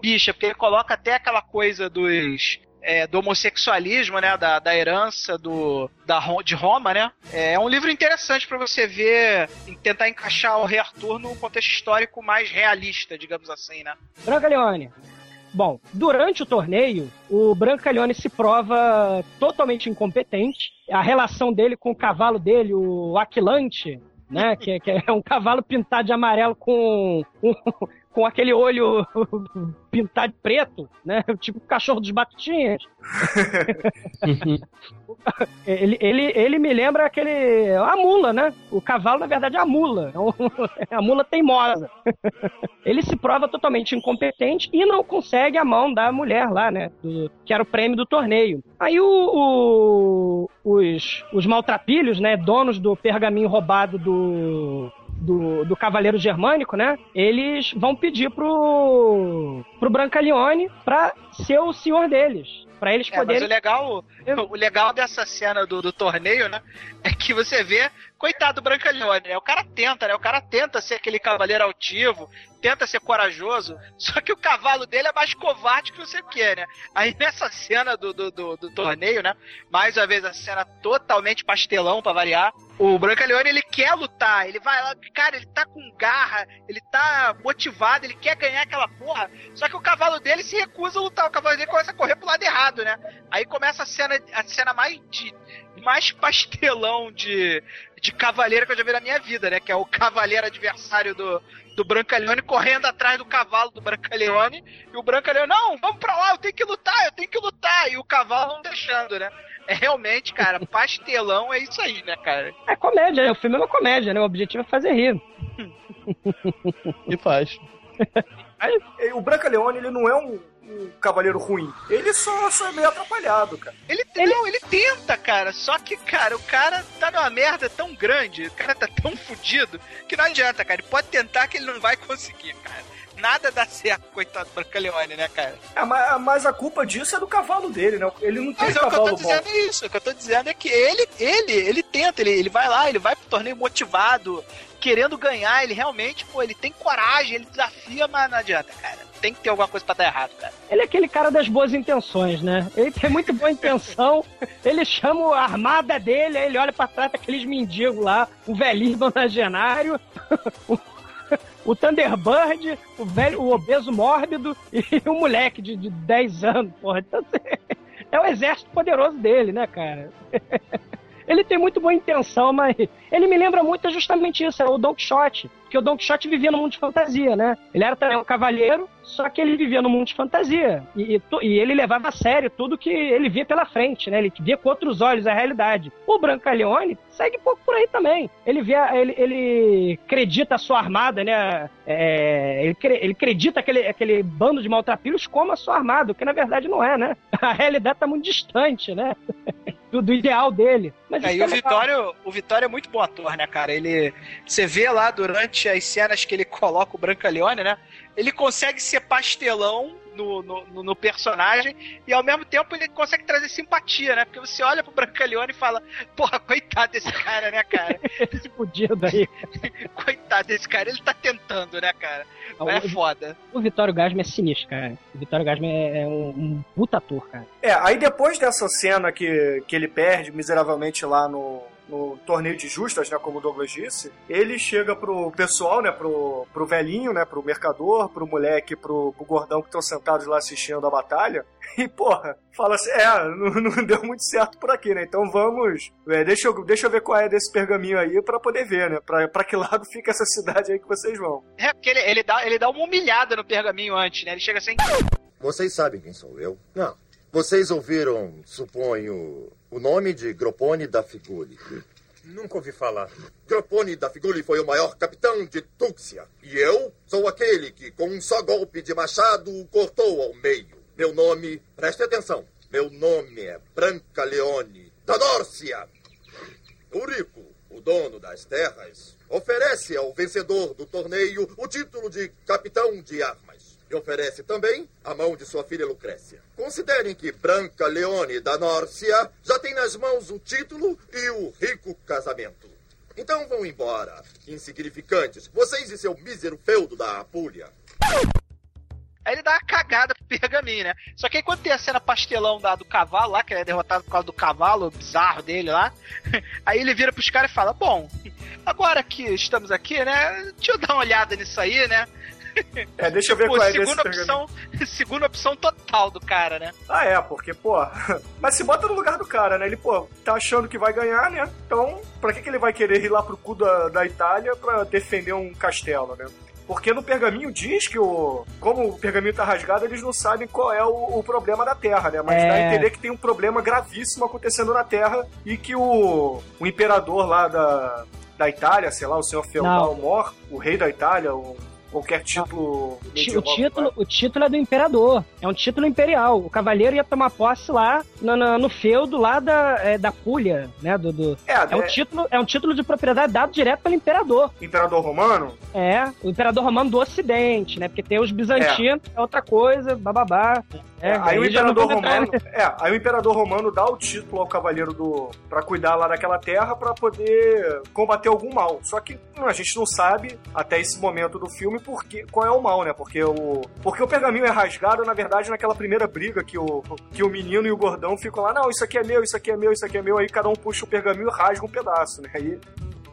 bicha, porque ele coloca até aquela coisa dos é, do homossexualismo, né, da, da herança do, da, de Roma, né? É um livro interessante para você ver, tentar encaixar o Rei Arthur num contexto histórico mais realista, digamos assim, né? Branca Leone. Bom, durante o torneio, o Brancaleone se prova totalmente incompetente. A relação dele com o cavalo dele, o Aquilante, né? que, que, é um cavalo pintado de amarelo com um, com aquele olho pintado de preto, né? Tipo o cachorro dos batutinhas. ele, ele, ele me lembra aquele. a mula, né? O cavalo, na verdade, é a mula. É a mula teimosa. ele se prova totalmente incompetente e não consegue a mão da mulher lá, né? Do, que era o prêmio do torneio. Aí o, o, os, os maltrapilhos, né? Donos do pergaminho roubado do, do, do Cavaleiro Germânico, né? Eles vão pedir pro, pro Brancaleone pra ser o senhor deles. Pra eles é, poderem. Mas o legal, o legal dessa cena do, do torneio, né? É que você vê, coitado do Brancaleone, né? O cara tenta, né? O cara tenta ser aquele cavaleiro altivo, tenta ser corajoso, só que o cavalo dele é mais covarde que não sei o que, né? Aí nessa cena do, do, do, do torneio, né? Mais uma vez a cena totalmente pastelão para variar. O Brancaleone ele quer lutar, ele vai lá, cara, ele tá com garra, ele tá motivado, ele quer ganhar aquela porra. Só que o cavalo dele se recusa a lutar, o cavalo dele começa a correr pro lado errado, né? Aí começa a cena, a cena mais de mais pastelão de, de cavaleiro que eu já vi na minha vida, né? Que é o cavaleiro adversário do, do Brancaleone correndo atrás do cavalo do Brancaleone. E o Brancaleone, não, vamos pra lá, eu tenho que lutar, eu tenho que lutar. E o cavalo não deixando, né? É realmente, cara, pastelão é isso aí, né, cara? É comédia, né? O filme é uma comédia, né? O objetivo é fazer rir. e faz. o Brancaleone, ele não é um um cavaleiro ruim. Ele só, só é meio atrapalhado, cara. Ele, ele, não, ele tenta, cara. Só que, cara, o cara tá numa merda tão grande, o cara tá tão fudido, que não adianta, cara. Ele pode tentar que ele não vai conseguir, cara. Nada dá certo, coitado do Brancaleone, né, cara? É, mas, mas, a culpa disso é do cavalo dele, né? Ele não tem mas cavalo bom. o que eu tô dizendo é isso. O que eu tô dizendo é que ele, ele, ele tenta, ele, ele vai lá, ele vai pro torneio motivado, querendo ganhar, ele realmente, pô, ele tem coragem, ele desafia, mas não adianta, cara tem que ter alguma coisa pra dar errado, cara. Ele é aquele cara das boas intenções, né? Ele tem muito boa intenção, ele chama a armada dele, aí ele olha pra trás daqueles mendigos lá, o velhinho nonagenário, o, Thunderbird, o velho, o obeso mórbido e o moleque de, de 10 anos, porra. Então, é o exército poderoso dele, né, cara? Ele tem muito boa intenção, mas ele me lembra muito justamente isso, é o Don Quixote. Porque o Don Quixote vivia no mundo de fantasia, né? Ele era também um cavaleiro, só que ele vivia no mundo de fantasia. E, e, e, ele levava a sério tudo que ele via pela frente, né? Ele via com outros olhos a realidade. O Brancaleone segue um pouco por aí também. Ele via, ele, ele acredita a sua armada, né? É, ele, ele acredita aquele, aquele bando de maltrapilhos como a sua armada, o que na verdade não é, né? A realidade tá muito distante, né? do, do ideal dele. Mas é, e é o Vitório, o Vitório é muito bom ator, né, cara? Ele. Você vê lá durante as cenas que ele coloca o Brancaleone, né? Ele consegue ser pastelão no, no, no, personagem e ao mesmo tempo ele consegue trazer simpatia, né? Porque você olha pro Brancaleone e fala, porra, coitado desse cara, né, cara? Esse fudido aí. coitado desse cara, ele tá tentando, né, cara? é o, foda. O Vitório Gasman é sinistro, cara. O Vitório Gasman é, é um, um puta ator, cara. É, aí depois dessa cena que, que ele perde miseravelmente lá no, no torneio de justas, né, como o Douglas disse, ele chega pro pessoal, né, pro, pro velhinho, né, pro mercador, pro moleque, pro, pro gordão que estão sentados lá assistindo a batalha, e, porra, fala assim, é, não, não deu muito certo por aqui, né, então vamos, é, deixa, eu, deixa eu ver qual é desse pergaminho aí pra poder ver, né, pra, pra que lado fica essa cidade aí que vocês vão. É, porque ele, ele, dá, ele dá uma humilhada no pergaminho antes, né, ele chega assim... Vocês sabem quem sou eu? Não. Vocês ouviram, suponho, o nome de Gropone da Figure. Nunca ouvi falar. Gropone da Figuli foi o maior capitão de Túxia. E eu sou aquele que, com um só golpe de machado, o cortou ao meio. Meu nome, preste atenção, meu nome é Branca Leone da Nórcia. O rico, o dono das terras, oferece ao vencedor do torneio o título de capitão de armas. E oferece também a mão de sua filha Lucrécia. Considerem que Branca Leone da Nórcia já tem nas mãos o título e o rico casamento. Então vão embora, insignificantes, vocês e seu mísero feudo da Apúlia. Aí ele dá uma cagada pro pergaminho, né? Só que aí quando tem a cena pastelão da, do cavalo lá, que ele é derrotado por causa do cavalo bizarro dele lá, aí ele vira pros caras e fala: Bom, agora que estamos aqui, né? Deixa eu dar uma olhada nisso aí, né? É, deixa eu ver Pô, qual é segunda desse opção, segunda opção total do cara, né? Ah, é, porque, pô. Mas se bota no lugar do cara, né? Ele, pô, tá achando que vai ganhar, né? Então, pra que, que ele vai querer ir lá pro cu da, da Itália pra defender um castelo, né? Porque no pergaminho diz que o. Como o pergaminho tá rasgado, eles não sabem qual é o, o problema da Terra, né? Mas É. dá a entender que tem um problema gravíssimo acontecendo na Terra e que o, o imperador lá da, da Itália, sei lá, o senhor feudal Mor, o rei da Itália, o, qualquer título. O título, o título é do imperador. É um título imperial. O cavaleiro ia tomar posse lá no, no, no feudo lá da, é, da Puglia, né? Do, do- É, é, um é- título, é um título de propriedade dado direto pelo imperador. Imperador romano? É, o imperador romano do ocidente, né? Porque tem os bizantinos, é, outra coisa, bababá. É, aí, o imperador entrar romano, é, aí o imperador romano dá o título ao cavaleiro do para cuidar lá daquela terra pra poder combater algum mal. Só que hum, a gente não sabe até esse momento do filme porque qual é o mal, né? Porque o porque o pergaminho é rasgado, na verdade, naquela primeira briga que o que o menino e o gordão ficam lá, não, isso aqui é meu, isso aqui é meu, isso aqui é meu, aí cada um puxa o pergaminho e rasga um pedaço, né? Aí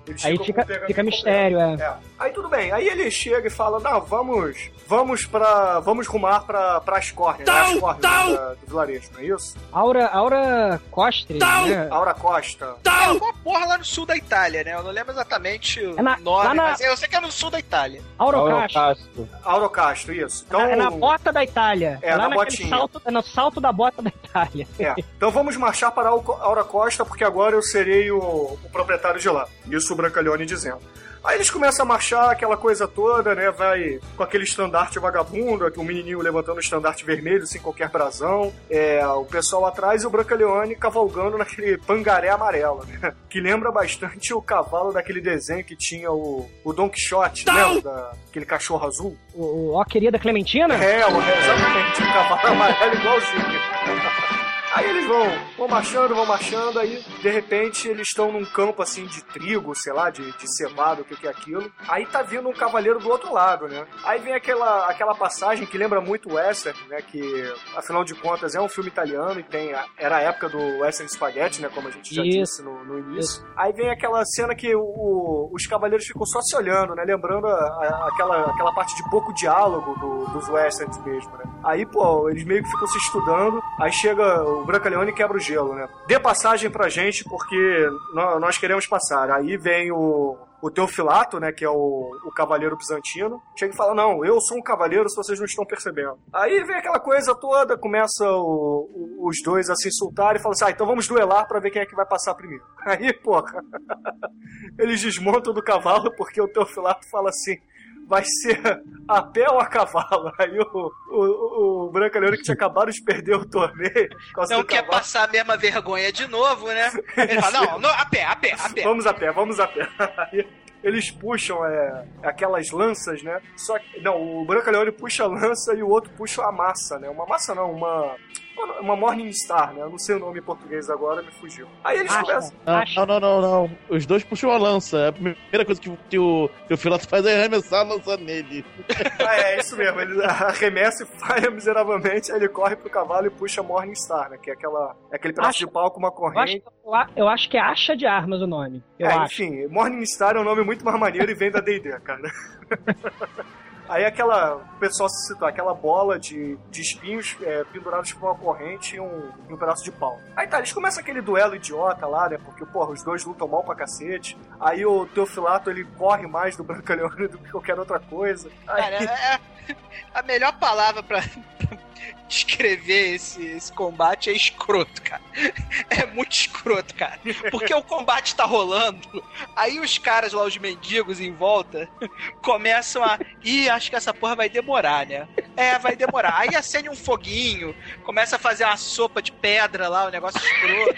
eles Aí fica, o fica mistério, é. é. Aí tudo bem. Aí ele chega e fala: Não, vamos. Vamos pra. Vamos rumar pra, pra Ascórnia, né? Tau, Ascórnia tau! da- do vilarejo, não é isso? Aura, Aura Costre, né? Aura Costa. É uma porra lá no sul da Itália, né? Eu não lembro exatamente o É na- nome, lá na- mas eu sei que é no sul da Itália. Aurocastro. Aurocastro, isso. Então, é na bota da Itália. É, lá na naquele botinha. salto, é no salto da bota da Itália. É. Então vamos marchar para Aura Costa, porque agora eu serei o, o proprietário de lá. Isso o Brancaleone dizendo. Aí eles começam a marchar aquela coisa toda, né? Vai com aquele estandarte vagabundo, o menininho levantando o estandarte vermelho sem qualquer brasão, é, o pessoal atrás e o Brancaleone cavalgando naquele pangaré amarelo, né? Que lembra bastante o cavalo daquele desenho que tinha o, o Don Quixote, lembra? Da, aquele cachorro azul. O, o Ó Querida Clementina? É, o- é exatamente, o cavalo amarelo igualzinho. Aí eles vão, vão marchando, vão marchando, aí de repente eles estão num campo assim de trigo, sei lá, de, de cevado, o que, que é aquilo. Aí tá vindo um cavaleiro do outro lado, né? Aí vem aquela, aquela passagem que lembra muito o Western, né? Que afinal de contas é um filme italiano e tem. a- Era a época do Western Spaghetti, né? Como a gente já Isso. disse no, no início. Aí vem aquela cena que o- o- os cavaleiros ficam só se olhando, né? Lembrando a- a- aquela, aquela parte de pouco diálogo do- dos westerns mesmo, né? Aí, pô, eles meio que ficam se estudando. Aí chega o Brancaleone quebra o gelo, né? Dê passagem pra gente porque nó- nós queremos passar. Aí vem o. O Teofilato, né, que é o, o cavaleiro bizantino, chega e fala: Não, eu sou um cavaleiro se vocês não estão percebendo. Aí vem aquela coisa toda, começa o- o- os dois a se insultar e falam assim: Ah, então vamos duelar pra ver quem é que vai passar primeiro. Aí, porra, eles desmontam do cavalo porque o Teofilato fala assim: vai ser a pé ou a cavalo? Aí o, o, o Brancaleone que tinha acabado de perder o torneio. Não quer cavalo. passar a mesma vergonha de novo, né? Ele fala, não, não, a pé, a pé, a pé. Vamos a pé, vamos a pé. Aí eles puxam é, aquelas lanças, né? Só que, não, o Brancaleone puxa a lança e o outro puxa a massa, né? Uma massa não, uma. Uma Morning Star, né? Eu não sei o nome em português agora, me fugiu. Aí eles começam. Não, não, não, não. Os dois puxam a lança. A primeira coisa que, o- que o, que o Filato faz é arremessar a lança nele. Ah, é isso mesmo. Ele arremessa e falha miseravelmente, aí ele corre pro cavalo e puxa a Morning Star, né? Que é, aquela, é aquele pedaço Acha- de pau com uma Eu acho, corrente. eu acho que é acha de armas o nome. Eu é, acho. enfim, Morning Star é um nome muito mais maneiro e vem da D&D, cara. Aí aquela, o pessoal se citou, aquela bola de, de espinhos é, pendurados por uma corrente e um, e um pedaço de pau. Aí tá, eles começam aquele duelo idiota lá, né? Porque, porra, os dois lutam mal pra cacete. Aí o Teofilato, ele corre mais do Brancaleone do que qualquer outra coisa. Aí, Cara, é- a melhor palavra pra, descrever esse, esse combate é escroto, cara. É muito escroto, cara. Porque o combate tá rolando, aí os caras lá, os mendigos em volta, começam a. Ih, acho que essa porra vai demorar, né? É, vai demorar. Aí acende um foguinho, começa a fazer uma sopa de pedra lá, o um negócio escroto.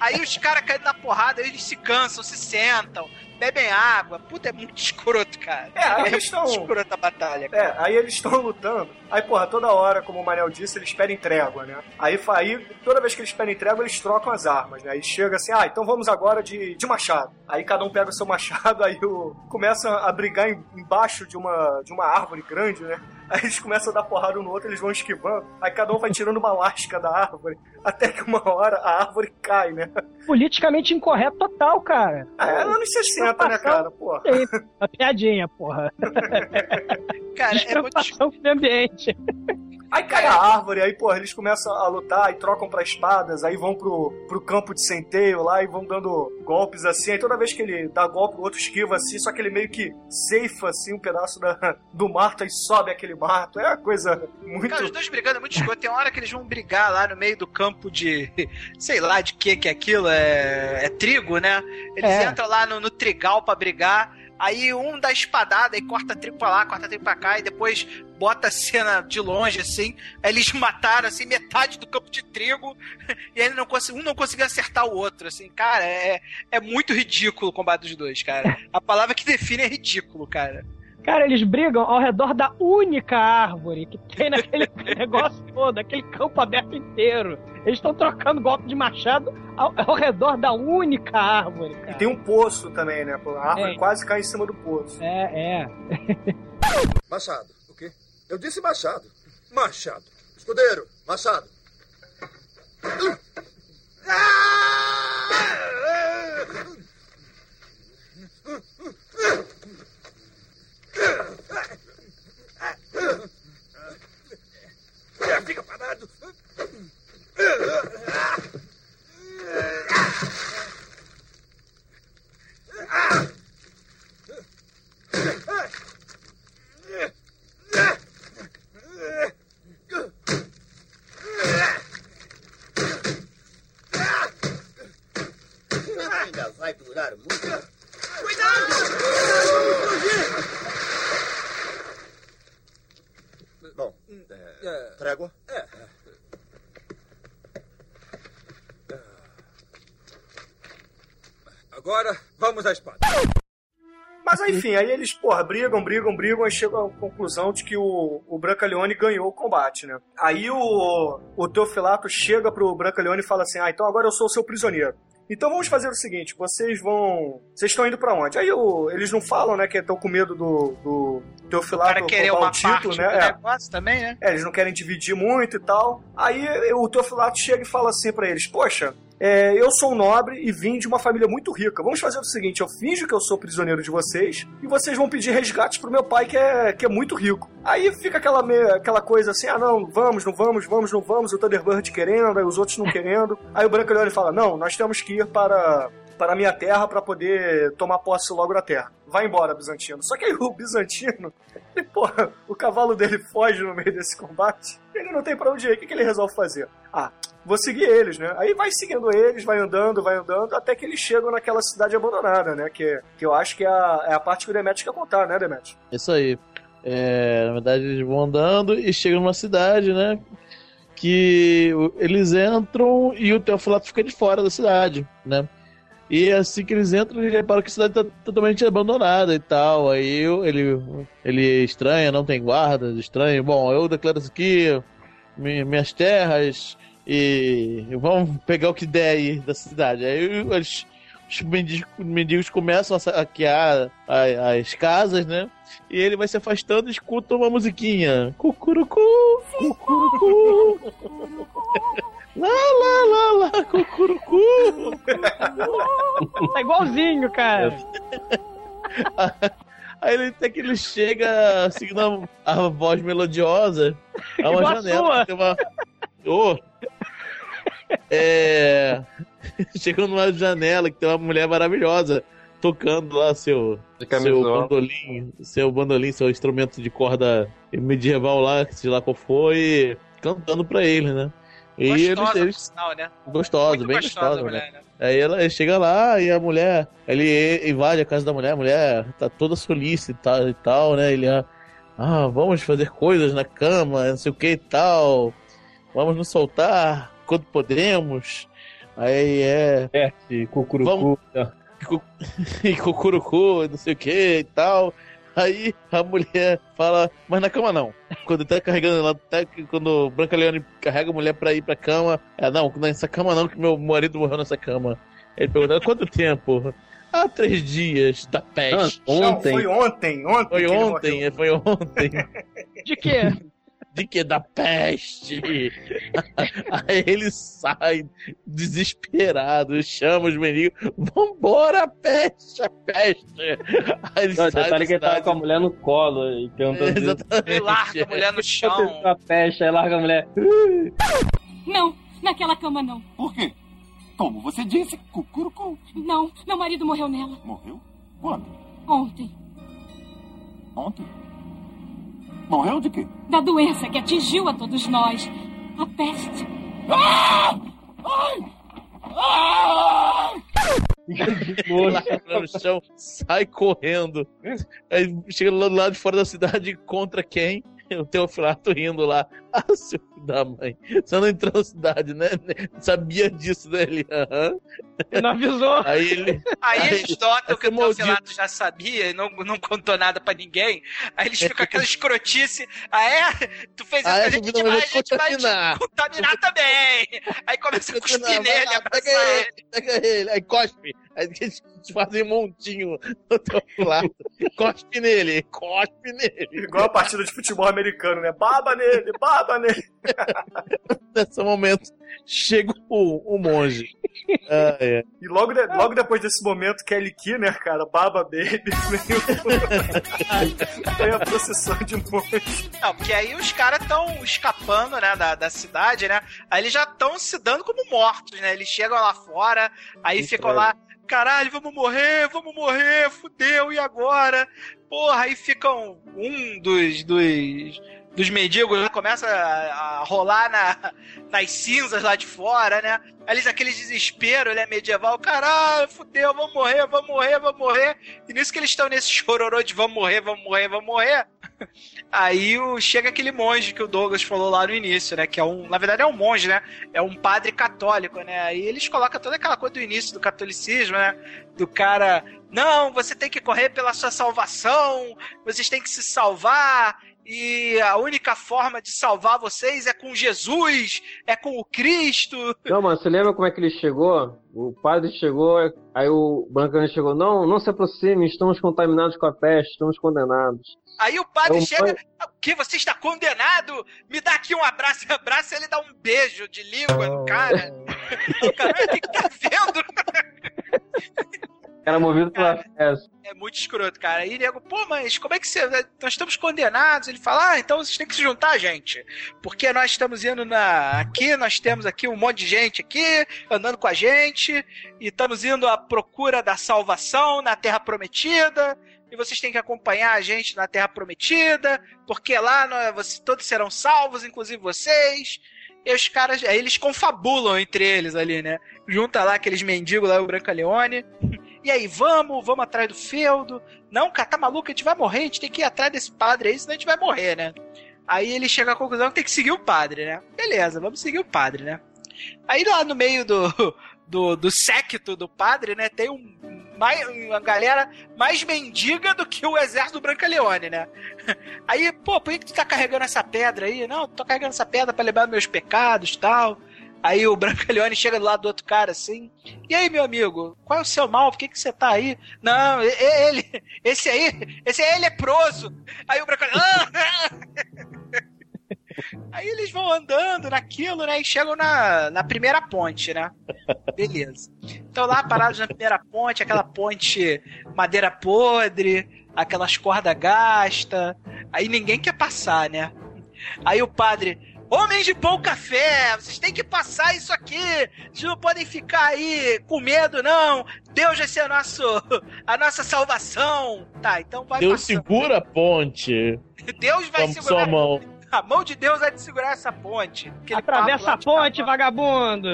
Aí os caras caem na porrada, eles se cansam, se sentam, bebem água. Puta, é muito escroto, cara. É, aí é eles estão. escroto a batalha, cara. É, aí eles estão lutando. Aí, porra, toda hora, como o Manel disse, eles pedem trégua, né? Aí, aí toda vez que eles pedem trégua, eles trocam as armas, né? Aí chega assim, ah, então vamos agora de, de machado. Aí cada um pega o seu machado, aí o, começa a brigar em- embaixo de uma, de uma árvore grande, né? Aí eles começam a dar porrada um no outro, eles vão esquivando. Aí cada um vai tirando uma lasca da árvore. Até que uma hora a árvore cai, né? Politicamente incorreto total, cara. Ah, é anos 60, né, cara? Porra. Sim, Uma piadinha, porra. Cara, é muito meio ambiente. Aí cai a árvore, aí, porra, eles começam a lutar, aí trocam pra espadas, aí vão pro, pro campo de centeio lá e vão dando golpes assim. Aí toda vez que ele dá golpe, o outro esquiva assim, só que ele meio que ceifa assim um pedaço da, do mato e sobe aquele mato. É uma coisa muito. Cara, os dois brigando é muito escroto. Tem uma hora que eles vão brigar lá no meio do campo de. sei lá de que que é aquilo. É, é trigo, né? Eles É. entram lá no, no trigal pra brigar. Aí um dá espadada e corta trigo pra lá, corta trigo pra cá, e depois bota a cena de longe, assim. Aí eles mataram, assim, metade do campo de trigo. E aí não um não conseguiu acertar o outro, assim. Cara, é, é muito ridículo o combate dos dois, cara. A palavra que define é ridículo, cara. Cara, eles brigam ao redor da única árvore que tem naquele negócio todo, aquele campo aberto inteiro. Eles estão trocando golpe de machado ao, ao redor da única árvore, E cara. tem um poço também, né? A árvore É. quase cai em cima do poço. É, é. Machado. O quê? Eu disse machado. Machado. Escudeiro, machado. Fica parado. Ainda vai durar muito. Bom, é, trégua? É. Agora, vamos à espada. Mas enfim, aí eles, porra, brigam, brigam, brigam, e chegam à conclusão de que o, o Brancaleone ganhou o combate, né? Aí o, o Teofilato chega pro Brancaleone e fala assim: Ah, então agora eu sou o seu prisioneiro. Então vamos fazer o seguinte: vocês vão. Vocês estão indo pra onde? Aí o- eles não falam, né, que estão com medo do, do O Teofilato cara querer uma o título, parte né? É. negócio também, né? É, eles não querem dividir muito e tal. Aí o Teofilato chega e fala assim pra eles: Poxa, é, eu sou um nobre e vim de uma família muito rica. Vamos fazer o seguinte: eu finjo que eu sou prisioneiro de vocês e vocês vão pedir resgate pro meu pai, que é, que é muito rico. Aí fica aquela, aquela coisa assim: ah, não, vamos, não vamos, vamos, não vamos. O Thunderbird querendo, aí os outros não querendo. Aí o Brancaleone fala: não, nós temos que ir para. Para a minha terra para poder tomar posse logo da terra. Vai embora, Bizantino. Só que aí o Bizantino, ele, porra, o cavalo dele foge no meio desse combate. Ele não tem pra onde ir. O que, que ele resolve fazer? Ah, vou seguir eles, né? Aí vai seguindo eles, vai andando, vai andando, até que eles chegam naquela cidade abandonada, né? Que, que eu acho que é a, é a parte que o Demet quer contar, né, Demet? Isso aí. É, na verdade, eles vão andando e chegam numa cidade, né? Que eles entram e o Teofilato fica de fora da cidade, né? E assim que eles entram, ele repara que a cidade tá totalmente abandonada e tal. Aí ele, ele estranha, não tem guardas, estranha. Bom, eu declaro isso aqui, mi- minhas terras, e vamos pegar o que der aí da cidade. Aí eles, os mendigos, mendigos começam a saquear as casas, né? E ele vai se afastando e escuta uma musiquinha. Cucurucu, cucurucu. Lá, lá, lá, lá, cucurucu. Tá igualzinho, cara. Aí ele, até que ele chega seguindo a, a voz melodiosa a uma janela. Tem uma... Ô! É... Chegando numa janela que tem uma mulher maravilhosa. tocando lá seu, seu bandolim, seu bandolim, seu instrumento de corda medieval lá, que sei lá qual foi, cantando pra ele, né? E Gostosa, por eles sinal, né? gostosa, Muito bem gostosa, né? mulher, né? Aí ela chega lá e a mulher, ele invade a casa da mulher, a mulher tá toda solícita e tal, né? Ele, ah, ah, vamos fazer coisas na cama, não sei o que e tal, vamos nos soltar quando podemos. Aí é. Perte, cucurucu. e cucurucu, não sei o que e tal. Aí a mulher fala, mas na cama não. Quando tá carregando ela, tá, quando o Branca Leone carrega a mulher pra ir pra cama, ela, não, nessa cama não, que meu marido morreu nessa cama. Ele pergunta, quanto tempo? Ah, três dias da peste. Não, foi ontem, ontem. Foi ontem, morreu. foi ontem. De quê? De que? Da peste. Aí ele sai desesperado, chama os mendigos. Vambora, peste, a peste. Aí ele Não, sai detalhe que ele tava com a mulher no colo e perguntando. Exatamente. Ele larga a mulher no chão. A peste, aí larga a mulher. Não, naquela cama não. Por quê? Como você disse, cucurucu. Não, meu marido morreu nela. Morreu? Quando? Ontem. Ontem? Morreu de quê? Da doença que atingiu a todos nós. A peste. Ah! Ai! Larga no chão, sai correndo. Aí chega lá do lado de fora da cidade e encontra quem? O Teofilato rindo lá. Ah, seu filho da mãe. Você não entrou na cidade, né? Sabia disso, né? Ele, aham. Não avisou. Aí ele. Aí eles notam que o. Teofilato já sabia e não, não contou nada pra ninguém. Aí eles ficam com aquela escrotice. Ah, é? Tu fez isso Ah, com a gente, mas a gente vai te contaminar. também. Aí começa a cuspir nele, vai lá, pega ele. ele, pega ele. Aí cospe. Aí eles fazem um montinho no Teofilato. Cospe nele, cospe nele. Igual a partida de futebol americano, né? Baba nele, baba nele. Nesse momento, chega o, o monge. Ah, é. E logo, de- logo depois desse momento, Kelly Key, né, cara? Baba Baby. Tem a procissão de monge. Não, porque aí os caras estão escapando, né, da, da cidade, né? Aí eles já estão se dando como mortos, né? Eles chegam lá fora, aí ficam lá, caralho, vamos morrer, vamos morrer, fudeu, e agora? Porra, aí ficam um dos, dos, dos mendigos né, começa a, a rolar na, nas cinzas lá de fora, né? Eles, aquele desespero, né, medieval, caralho, fudeu, vamos morrer, vamos morrer, vamos morrer. E nisso que eles estão nesse chororô de vamos morrer, vamos morrer, vamos morrer. Aí chega aquele monge que o Douglas falou lá no início, né? Que é um. Na verdade é um monge, né? É um padre católico, né? Aí eles colocam toda aquela coisa do início do catolicismo, né? Do cara. Não, você tem que correr pela sua salvação, vocês têm que se salvar. E a única forma de salvar vocês é com Jesus, é com o Cristo. Não, mano, você lembra como é que ele chegou? O padre chegou, aí o Brancano chegou, não, não se aproxime, estamos contaminados com a peste, estamos condenados. Aí o padre É um chega, o que? Você está condenado? Me dá aqui um abraço, abraça ele dá um beijo de língua no cara. o cara, o que que tá vendo? Era movido pela festa. É muito escroto, cara. Aí nego, pô, mas como é que você. Nós estamos condenados. Ele fala, ah, então vocês têm que se juntar, gente. Porque nós estamos indo na. Aqui, nós temos aqui um monte de gente aqui, andando com a gente, e estamos indo à procura da salvação na Terra Prometida. E vocês têm que acompanhar a gente na Terra Prometida, porque lá nós, vocês, todos serão salvos, inclusive vocês. E os caras, aí eles confabulam entre eles ali, né? Junta lá aqueles mendigos lá, o Branca Leone. E aí, vamos, vamos atrás do feudo. Não, cara, tá maluco, a gente vai morrer, a gente tem que ir atrás desse padre aí, senão a gente vai morrer, né? Aí ele chega à conclusão que tem que seguir o padre, né? Beleza, vamos seguir o padre, né? Aí lá no meio do, do, do séquito do padre, né, tem um, mais, uma galera mais mendiga do que o exército do Brancaleone, né? Aí, pô, por que tu tá carregando essa pedra aí? Não, tô carregando essa pedra pra levar meus pecados tal. Aí o Brancaleone chega do lado do outro cara assim. E aí, meu amigo, qual é o seu mal? Por que, que você tá aí? Não, ele, esse aí, esse aí é leproso. Aí o Brancaleone. "Ah!" Aí eles vão andando naquilo, né? E chegam na, na primeira ponte, né? Beleza. Então lá parados na primeira ponte, aquela ponte madeira podre, aquelas cordas gastas. Aí ninguém quer passar, né? Aí o padre, Homens de pouca fé, vocês têm que passar isso aqui. Vocês não podem ficar aí com medo, não. Deus vai ser a, nosso, a nossa salvação. Tá, então vai Deus passando. segura a ponte. Deus vai Com segurar. sua mão. A mão de Deus vai te segurar essa ponte. Aquele Atravessa a ponte, vagabundo.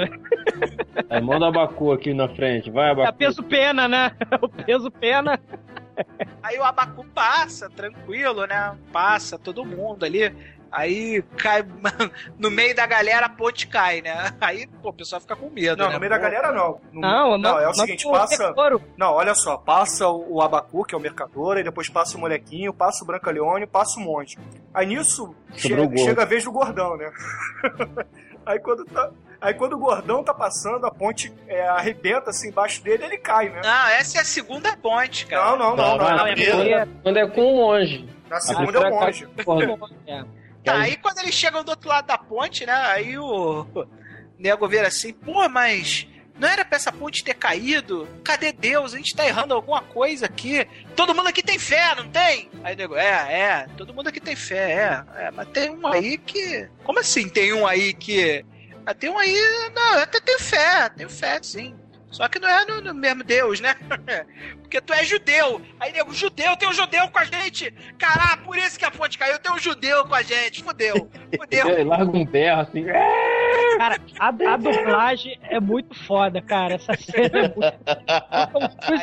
Aí manda o Abacu aqui na frente. Vai, É Abacu. peso pena, né? O peso pena. Aí o abacu passa, tranquilo, né? Passa todo mundo ali. Aí cai no meio da galera, a ponte cai, né? Aí pô, o pessoal fica com medo. Não, né? no meio da galera não. No- Não, não, é o seguinte, o passa. decoro- Não, olha só, passa o Abacu, que é o mercador, aí depois passa o molequinho, passa o Branca Leone, passa o monge. Aí nisso Sobrou che- o gordo. chega a vez do gordão, né? aí quando tá. Aí quando o gordão tá passando, a ponte é, arrebenta assim embaixo dele ele cai, né? Não, essa é a segunda ponte, cara. Não, não, não, não. Não, Na, é primeira- quando, quando é com o monge. na segunda é o monge. É. Tá, aí quando eles chegam do outro lado da ponte, né? Aí o nego vira assim, pô, mas não era pra essa ponte ter caído? Cadê Deus? A gente tá errando alguma coisa aqui. Todo mundo aqui tem fé, não tem? Aí o nego, é, é, todo mundo aqui tem fé, é, é, mas tem um aí que. Como assim tem um aí que. Ah, tem um aí. Não, eu até tenho fé, tenho fé, sim. Só que não é no, no mesmo Deus, né? Porque tu é judeu. Aí, nego, judeu, tem um judeu com a gente. Caralho, por isso que a ponte caiu, tem um judeu com a gente. Fudeu, fudeu. Larga um berro assim. Cara, a, a dublagem é muito foda, cara. Essa cena é muito.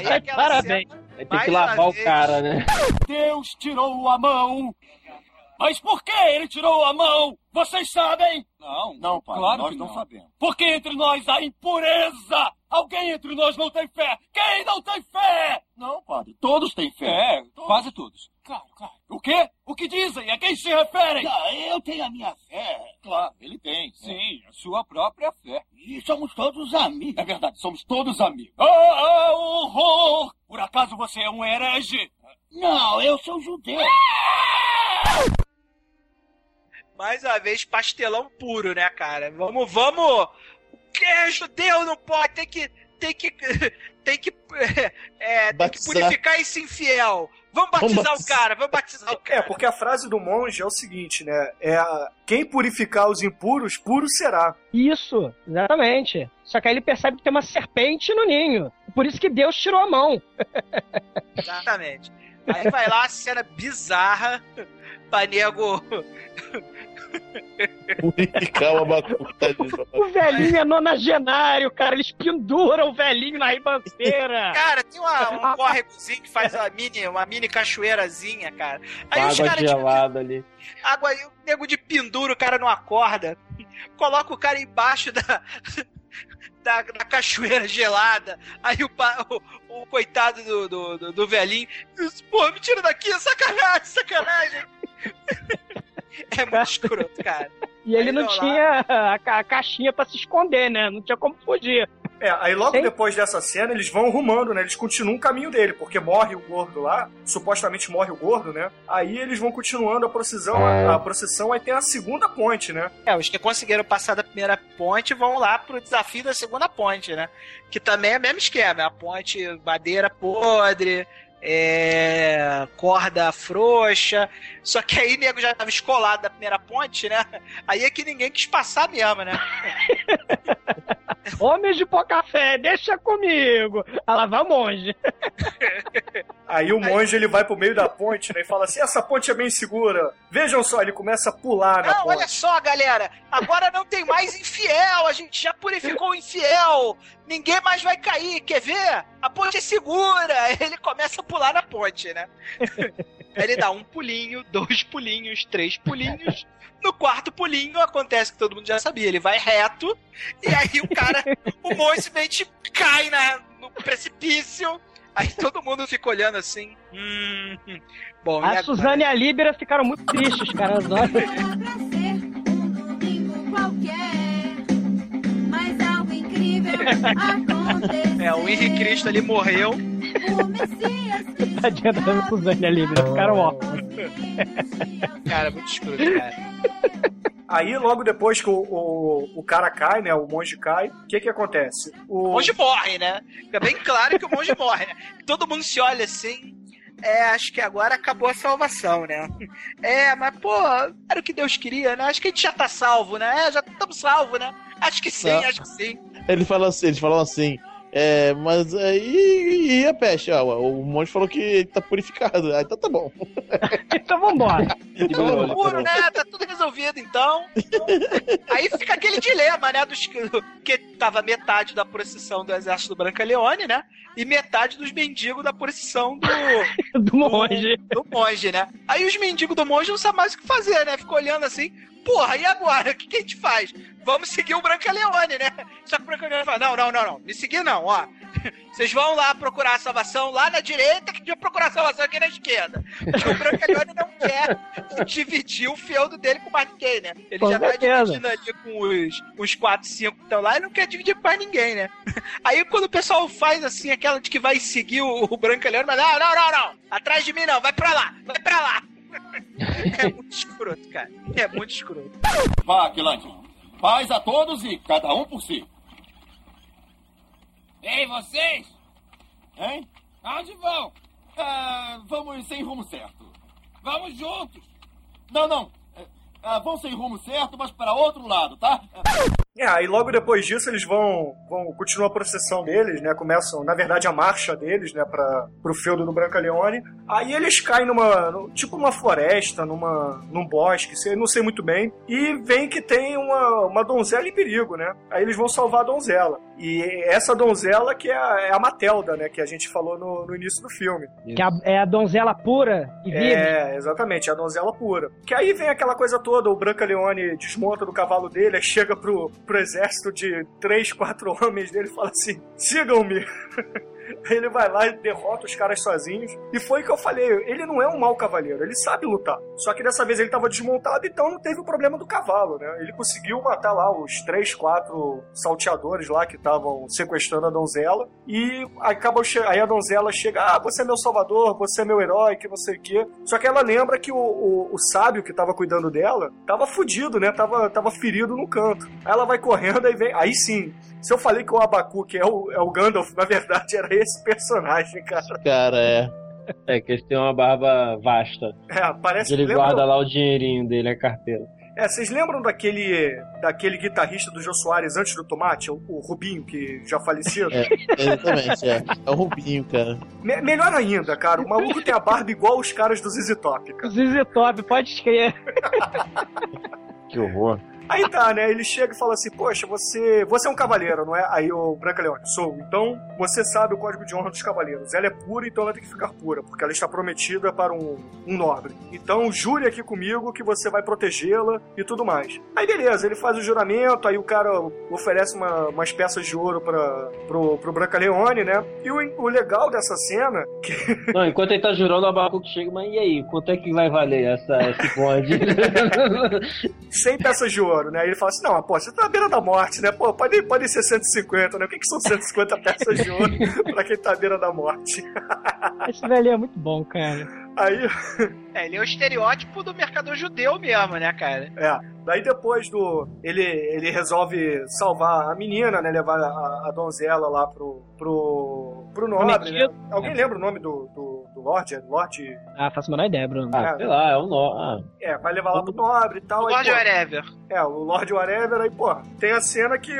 Aí parabéns. cena, tem mais que lavar o vez, cara, né? Deus tirou a mão. Mas por que ele tirou a mão? Vocês sabem? Não, não, pai, claro nós que não não sabemos. Porque entre nós há impureza. Alguém entre nós não tem fé. Quem não tem fé? Não, padre, todos têm fé. É, quase todos. Claro, claro. O quê? O que dizem? A quem se referem? Ah, eu tenho a minha fé. Claro, ele tem. Sim, a sua própria fé. E somos todos amigos. É verdade, somos todos amigos. Ah, ah, horror! Por acaso você é um herege? Não, eu sou judeu. Mais uma vez, pastelão puro, né, cara? Vamos, vamos. O que? Judeu não pode, tem que. Tem que. Tem que. É, tem que purificar esse infiel. Vamos batizar o batizar. cara, vamos batizar o É, cara. porque a frase do monge é o seguinte, né? É a- quem purificar os impuros, puro será. Isso, exatamente. Só que aí ele percebe que tem uma serpente no ninho. Por isso que Deus tirou a mão. Exatamente. Aí vai lá, cena bizarra. Pra nego. Abacu. tadinho. O velhinho é nonagenário, cara. Eles penduram o velhinho na ribanceira. Cara, tem uma, um córregozinho que faz uma mini, uma mini cachoeirazinha, cara. Aí os água caras, tipo, gelada ali. água, aí o nego de pendura, o cara não acorda. Coloca o cara embaixo da. Da, da cachoeira gelada. Aí o, o, o coitado do, do, do, do velhinho. diz, Pô, me tira daqui, é sacanagem, sacanagem. É muito escroto, cara. E ele Aí não vão lá. tinha a, ca- a caixinha pra se esconder, né? Não tinha como fugir. É, aí logo Sim. depois dessa cena, eles vão rumando, né? Eles continuam o caminho dele, porque morre o gordo lá, supostamente morre o gordo, né? Aí eles vão continuando a procissão, a, a procissão, aí tem a segunda ponte, né? É, os que conseguiram passar da primeira ponte vão lá pro desafio da segunda ponte, né? Que também é o mesmo esquema, é a ponte madeira podre, é, corda frouxa. Só que aí o nego já tava escolado da primeira ponte, né? Aí é que ninguém quis passar mesmo, né? Homens de pouca fé, deixa comigo. Ah, lá vai o monge. Aí o monge ele vai pro meio da ponte, né? E fala assim: essa ponte é bem segura. Vejam só, ele começa a pular na Não, olha só, galera. Agora não tem mais infiel. A gente já purificou o infiel. Ninguém mais vai cair. Quer ver? A ponte é segura. Ele começa a pular na ponte, né? Ele dá um pulinho, dois pulinhos, três pulinhos. No quarto pulinho acontece que todo mundo já sabia. Ele vai reto e aí o cara, o simplesmente cai na, no precipício. Aí todo mundo fica olhando assim. Hum, bom, e A agora? Suzane e a Líbera ficaram muito tristes, cara. As É, o Henrique Cristo ali morreu. O Tadinha da Suzane e a Líbera ficaram órfãos. Cara, muito escroto, cara. Aí logo depois que o, o, o cara cai, né? O monge cai, o que que acontece? O monge morre, né? Fica bem claro que o monge morre, né? Todo mundo se olha assim. É, acho que agora acabou a salvação, né? É, mas, pô, era o que Deus queria, né? Acho que a gente já tá salvo, né? É, já estamos salvos, né? Acho que sim, Não. acho que sim. Ele fala assim, eles falam assim. É, mas aí e, a peste? Ah, o monge falou que ele tá purificado. Ah, então tá bom. então vambora. Tudo puro, né? Tá tudo resolvido, então. Aí fica aquele dilema, né? Dos que, que tava metade da procissão do exército do Branca Leone, né? E metade dos mendigos da procissão do. do monge. Do, do monge, né? Aí os mendigos do monge não sabem mais o que fazer, né? Ficam olhando assim. Porra, e agora? O que, que a gente faz? Vamos seguir o Branca Leone, né? Só que o Branca Leone fala: não, não, não, não. Me seguir não, ó. Vocês vão lá procurar a salvação lá na direita, que de procurar a salvação aqui na esquerda. Porque o Branca Leone não quer dividir o feudo dele com mais ninguém, né? Ele Com já tá certeza. dividindo ali com os, os 4, 5 que estão lá e não quer dividir com mais ninguém, né? Aí quando o pessoal faz assim, aquela de que vai seguir o, o Branca Leone, mas não, não, não, não. Atrás de mim não, vai pra lá, vai pra lá. É muito escroto, cara. É muito escroto. Vá, Aquilante. Paz a todos e cada um por si. Ei, vocês! Hein? Aonde vão? Ah, vamos sem rumo certo. Vamos juntos! Não, não. Ah, vão sem rumo certo, mas para outro lado, tá? É, aí logo depois disso eles vão, vão continuar a procissão deles, né? Começam, na verdade, a marcha deles, né, para pro feudo do Branca Leone. Aí eles caem numa, no- tipo uma floresta, numa, num bosque, sei, não sei muito bem, e vem que tem uma, uma donzela em perigo, né? Aí eles vão salvar a donzela. E essa donzela que é a, é a Matelda, né, que a gente falou no, no início do filme. Que a- é a donzela pura e vive. É, exatamente, a donzela pura. Que aí vem aquela coisa toda, o Branca Leone desmonta do cavalo dele, chega pro, pro exército de três, quatro homens dele e fala assim: sigam-me. Aí ele vai lá e derrota os caras sozinhos. E foi o que eu falei: ele não é um mau cavaleiro, ele sabe lutar. Só que dessa vez ele tava desmontado, então não teve o problema do cavalo, né? Ele conseguiu matar lá os três, quatro salteadores lá que estavam sequestrando a donzela. E acaba, aí a donzela chega: Ah, você é meu salvador, você é meu herói, que não sei o quê. Só que ela lembra que o, o, o sábio que tava cuidando dela tava fudido, né? Tava, tava ferido no canto. Aí ela vai correndo e vem. Aí sim. Se eu falei que o Abacuque é o, é o Gandalf, na verdade era esse personagem, cara. Cara, é. É que ele tem uma barba vasta. É, parece Ele lembra- guarda lá o dinheirinho dele, a carteira. É, vocês lembram daquele daquele guitarrista do Jô Soares antes do Tomate, o, o Rubinho, que já falecido? É, exatamente, é. É o Rubinho, cara. Me- melhor ainda, cara, o maluco tem a barba igual os caras do ZZ Top, cara. ZZ Top, pode escrever. Que horror. Aí tá, né? Ele chega e fala assim: Poxa, você, você é um cavaleiro, não é? Aí o Branca Leone, sou. Então você sabe o código de honra dos cavaleiros. Ela é pura, então ela tem que ficar pura, porque ela está prometida para um, um nobre. Então jure aqui comigo que você vai protegê-la e tudo mais. Aí beleza, ele faz o juramento, aí o cara oferece uma- umas peças de ouro para pro, pro Branca Leone, né? E o, o legal dessa cena Não, enquanto ele tá jurando, o Abacuque chega, mas e aí, quanto é que vai valer essa, esse bonde? 100 peças de ouro, né? Aí ele fala assim: não, pô, você tá na beira da morte, né? Pô, pode, pode ser 150, né? O que, que são 150 peças de ouro pra quem tá à beira da morte? Esse velho é muito bom, cara. Aí, É, ele é o estereótipo do mercador judeu mesmo, né, cara? é. Daí depois do. Ele, ele resolve salvar a menina, né? Levar a, a donzela lá pro. pro. pro nobre, né? Alguém lembra o nome do, do Lorde? É Lorde. Ah, faço a menor ideia, Bruno. Ah, sei lá, é um nó. Ah, É, vai levar lá pro nobre e tal. aí, Lord pô, Wherever. É, o Lord Whatever, aí, pô, tem a cena que,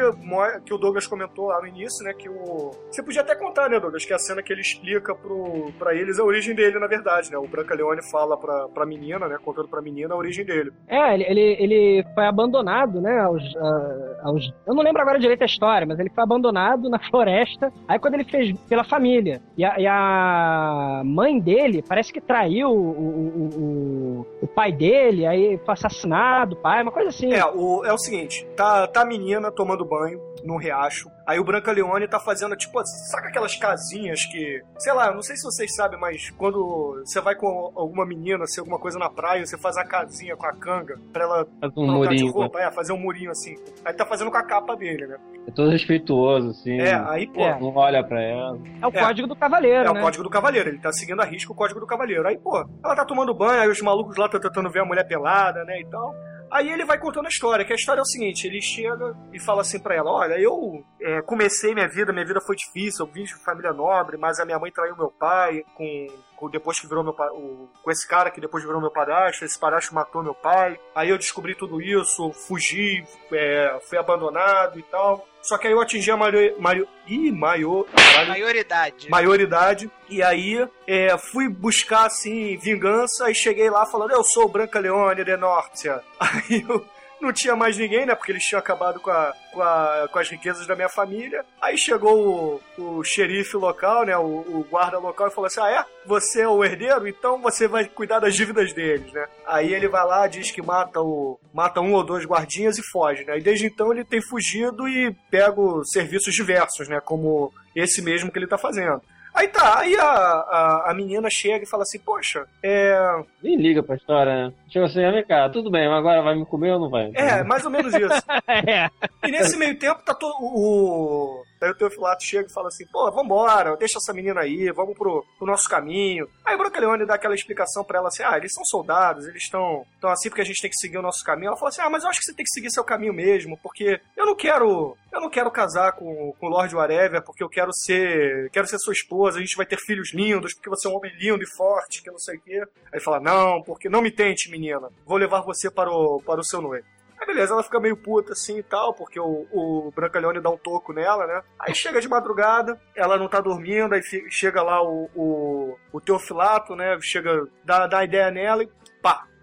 que o Douglas comentou lá no início, né, que o... Você podia até contar, né, Douglas, que é a cena que ele explica pro, pra eles a origem dele, na verdade, né, o Branca Leone fala pra, pra menina, né, contando pra menina a origem dele. É, ele, ele, ele foi abandonado, né, aos, ah, aos- Eu não lembro agora direito a história, mas ele foi abandonado na floresta. Aí quando ele fez pela família. E a, e a mãe dele parece que traiu o, o, o, o pai dele, aí foi assassinado, o pai, uma coisa assim. É, o, é o seguinte, tá, tá a menina tomando banho num riacho, aí o Branca Leone tá fazendo, tipo, saca aquelas casinhas que, sei lá, não sei se vocês sabem, mas quando você vai com alguma menina, se alguma coisa na praia, você faz a casinha com a canga pra ela faz um trocar de murinho. roupa, é, fazer um murinho assim. Aí tá fazendo com a capa dele, né? É todo respeituoso, assim. É, aí, pô, É. Não olha pra ela. É o código do cavaleiro, É né? o código do cavaleiro, ele tá seguindo a risca o código do cavaleiro. Aí, pô, ela tá tomando banho, aí os malucos lá estão tentando ver a mulher pelada, né, e tal. Aí ele vai contando a história, que a história é o seguinte, ele chega e fala assim pra ela, olha, eu é, comecei minha vida, minha vida foi difícil, eu vim de família nobre, mas a minha mãe traiu meu pai com, depois que virou meu o, com esse cara que depois virou meu padrasto, esse padrasto matou meu pai. Aí eu descobri tudo isso, fugi, é, fui abandonado e tal. Só que aí eu atingi a maio, maio, ih, maior, Maioridade. maioridade. E aí é, fui buscar assim vingança e cheguei lá falando: Eu sou o Branca Leone de Nortia. Aí eu não tinha mais ninguém, né? Porque eles tinham acabado com, a, com, a- com as riquezas da minha família. Aí chegou o, o xerife local, né? O, o guarda local e falou assim: Ah, é? Você é o herdeiro? Então você vai cuidar das dívidas deles, né? Aí ele vai lá, diz que mata, o, mata um ou dois guardinhas e foge, né? E desde então ele tem fugido e pega os serviços diversos, né? Como esse mesmo que ele tá fazendo. Aí tá, aí a, a, a menina chega e fala assim, poxa, é. Nem liga pra história, né? Chega assim, vem cá, tudo bem, mas agora vai me comer ou não vai? É, mais ou menos isso. é. E nesse meio tempo tá todo. O. Daí o Teofilato chega e fala assim: pô, vambora, deixa essa menina aí, vamos pro, pro nosso caminho. Aí o Brancaleone dá aquela explicação pra ela assim: ah, eles são soldados, eles estão tão assim porque a gente tem que seguir o nosso caminho. Ela fala assim: ah, mas eu acho que você tem que seguir seu caminho mesmo, porque eu não quero. Eu não quero casar com, com o Lord Whatever, porque eu quero ser. Quero ser sua esposa, a gente vai ter filhos lindos, porque você é um homem lindo e forte, que não sei o quê. Aí fala: não, porque não me tente, menina. Vou levar você para o, para o seu noivo. Aí beleza, ela fica meio puta assim e tal, porque o, o Brancaleone dá um toco nela, né? Aí chega de madrugada, ela não tá dormindo, aí chega lá o, o, o Teofilato, né? Chega, dá, dá ideia nela e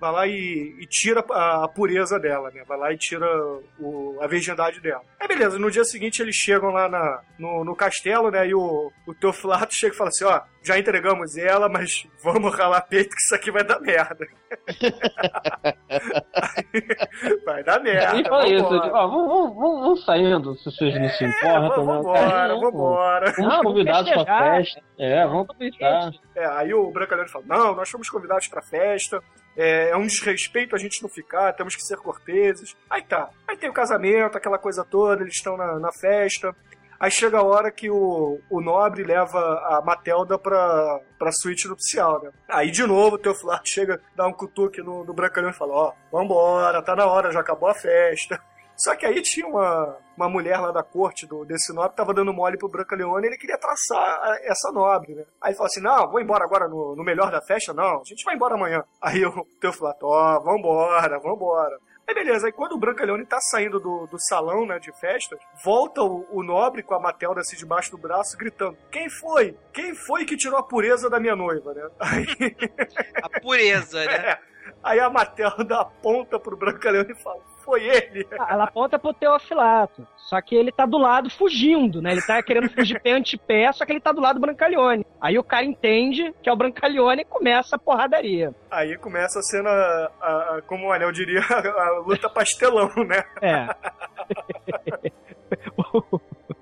vai lá e, e tira a, a pureza dela, né? Vai lá e tira o- a virgindade dela. Aí beleza, no dia seguinte eles chegam lá na, no, no castelo, né? E o, o Teofilato chega e fala assim: ó, já entregamos ela, mas vamos ralar peito que isso aqui vai dar merda. vai dar merda. Nem fala isso, tipo, ó, vamos, vamos, vamos, vamos saindo, se vocês não se importam, né? vambora. Fomos Não, convidados pra festa. É, vamos aproveitar. É, aí o Brancaleone fala: Não, nós fomos convidados pra festa. É, é um desrespeito a gente não ficar, temos que ser corteses. Aí tá. Aí tem o casamento, aquela coisa toda, eles estão na, na festa. Aí chega a hora que o, o nobre leva a Matelda pra, pra suíte nupcial, né? Aí de novo o Teofilato chega, dá um cutuque no, no Brancaleone e fala: Ó, vambora, tá na hora, já acabou a festa. Só que aí tinha uma, uma mulher lá da corte do, desse nobre que tava dando mole pro Brancaleone e ele queria traçar essa nobre, né? Aí ele falou assim: não, vou embora agora no, no melhor da festa? Não, a gente vai embora amanhã. Aí o Teofilato, ó, vambora, vambora. Aí beleza, aí quando o Brancaleone tá saindo do, do salão, né, de festas, volta o, o nobre com a Matelda assim debaixo do braço, gritando: Quem foi? Quem foi que tirou a pureza da minha noiva, né? Aí, A pureza, né? É. aí a Matelda aponta pro Brancaleone e fala: Foi ele. Ela aponta pro Teofilato. Só que ele tá do lado fugindo, né? Ele tá querendo fugir pé ante pé, só que ele tá do lado do Brancaleone. Aí o cara entende que é o Brancaleone e começa a porradaria. Aí começa a cena, a- a- como o Anel diria, a luta pastelão, né? É.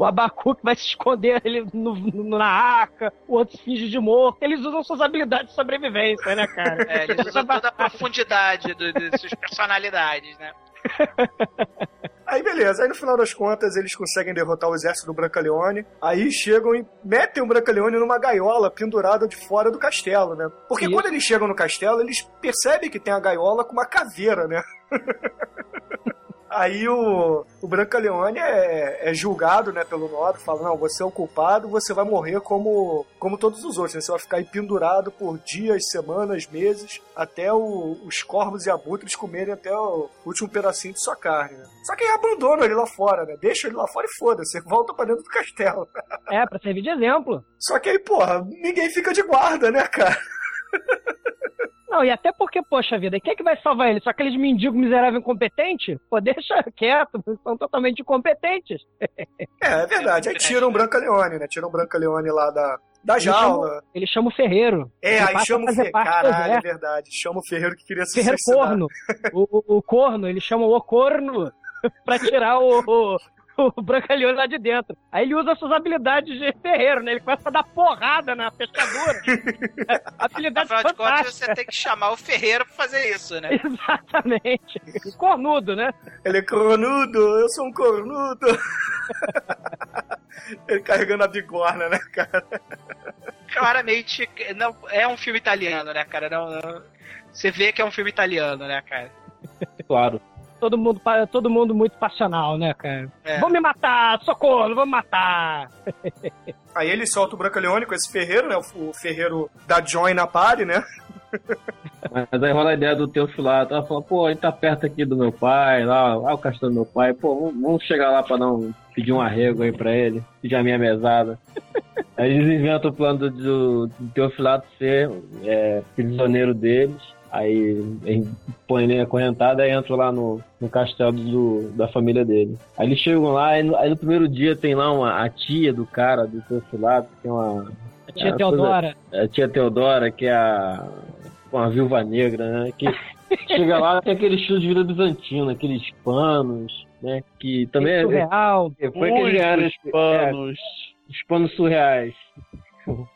O Abacuque vai se esconder ele no, no- na arca, o outro se finge de morto. Eles usam suas habilidades de sobrevivência, né, cara? É, eles usam toda a profundidade do- de suas personalidades, né? Aí beleza, aí no final das contas eles conseguem derrotar o exército do Brancaleone, aí chegam e metem o Brancaleone numa gaiola pendurada de fora do castelo, né? Porque Isso. quando eles chegam no castelo, eles percebem que tem a gaiola com uma caveira, né? Aí o, o Brancaleone é, é julgado, né, pelo nobre, fala, não, você é o culpado, você vai morrer como, como todos os outros, né? Você vai ficar aí pendurado por dias, semanas, meses, até o- os corvos e abutres comerem até o último pedacinho de sua carne, né? Só que aí abandona ele lá fora, né? Deixa ele lá fora e foda-se, volta pra dentro do castelo. É, pra servir de exemplo. Só que aí, porra, ninguém fica de guarda, né, cara? Não, e até porque, poxa vida, quem é que vai salvar ele? Só aqueles mendigos miseráveis incompetentes? Pô, deixa quieto, são totalmente incompetentes. É, é verdade. Aí tiram o Brancaleone, né? Tiram o Brancaleone lá da, da Ele jaula. chama- Ele chama o Ferreiro. É, Ele aí chama o Ferreiro. Caralho, é verdade. Chama o Ferreiro que queria se Ferreiro suicidar. corno. O, o, o corno, ele chama o corno pra tirar o, o, o Brancaleone lá de dentro. Aí ele usa suas habilidades de ferreiro, né? Ele começa a dar porrada na fechadura. Habilidade Afinal de contas, você tem que chamar o ferreiro pra fazer isso, né? Exatamente. Cornudo, né? Ele é cornudo, eu sou um cornudo. Ele carregando a bigorna, né, cara? Claramente, não, é um filme italiano, né, cara? Não, não- você vê que é um filme italiano, né, cara? Claro. Todo mundo, todo mundo muito passional, né, cara? É. Vão me matar, socorro, vão me matar. Aí ele solta o Brancaleone com esse ferreiro, né? O, ferreiro da Joy na party, né? Mas aí rola a ideia do Teofilato. Ela fala, pô, ele tá perto aqui do meu pai, lá, lá o castelo do meu pai. Pô, vamos- chegar lá pra um, pedir um arrego aí pra ele, pedir a minha mesada. aí eles inventam o plano do, do, do Teofilato ser é, prisioneiro deles. Aí ele põe ele acorrentado e entra lá no, no castelo do, da família dele. Aí eles chegam lá, aí no, aí no primeiro dia tem lá uma, a tia do cara, do Teofilato, que é uma. A tia é Teodora. a tia Teodora, que é a, uma viúva negra, né? Que chega lá tem aquele estilo de vida bizantino, aqueles panos, né? Que também é. Surreal. é- Foi aquele Muitos anos. panos. É, os panos surreais.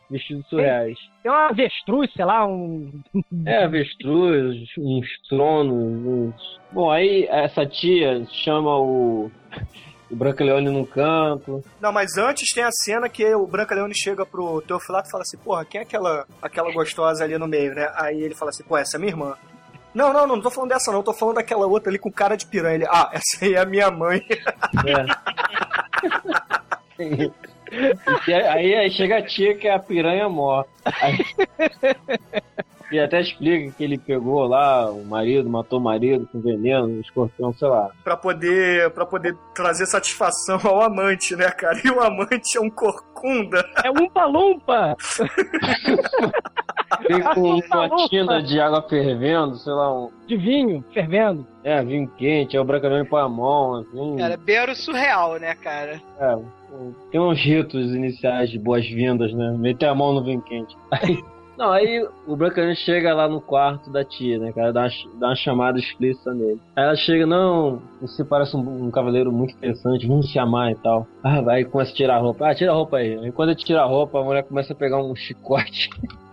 Vestidos surreais. Tem uma avestruz, sei lá, um. É, avestruz, uns tronos, uns. Bom, aí essa tia chama o. O Brancaleone num canto. Não, mas antes tem a cena que o Brancaleone chega pro Teofilato e fala assim, porra, quem é aquela, aquela gostosa ali no meio, né? Aí ele fala assim, pô, essa é minha irmã. Não, não, não, não tô falando dessa não, tô falando daquela outra ali com cara de piranha. Ele, ah, essa aí é a minha mãe. É. E aí, aí chega a tia que é a piranha morta. Aí- E até explica que ele pegou lá o marido, matou o marido com veneno, um escorpião, sei lá. pra poder, pra poder trazer satisfação ao amante, né, cara? E o amante é um corcunda. É um palumpa! Vem com uma tina de água fervendo, sei lá, um. De vinho, fervendo. É, vinho quente, aí o Brancaleone põe a mão, assim. Cara, beiro surreal, né, cara? É, tem uns ritos iniciais de boas-vindas, né? Meter a mão no vinho quente. Aí- não, aí o Brancaleone chega lá no quarto da tia, né, cara? Dá uma, dá uma chamada explícita nele. Aí ela chega, não, você parece um, um cavaleiro muito interessante, vamos se amar e tal. Ah, aí começa a tirar a roupa. Ah, tira a roupa aí. Aí quando ele tira a roupa, a mulher começa a pegar um chicote.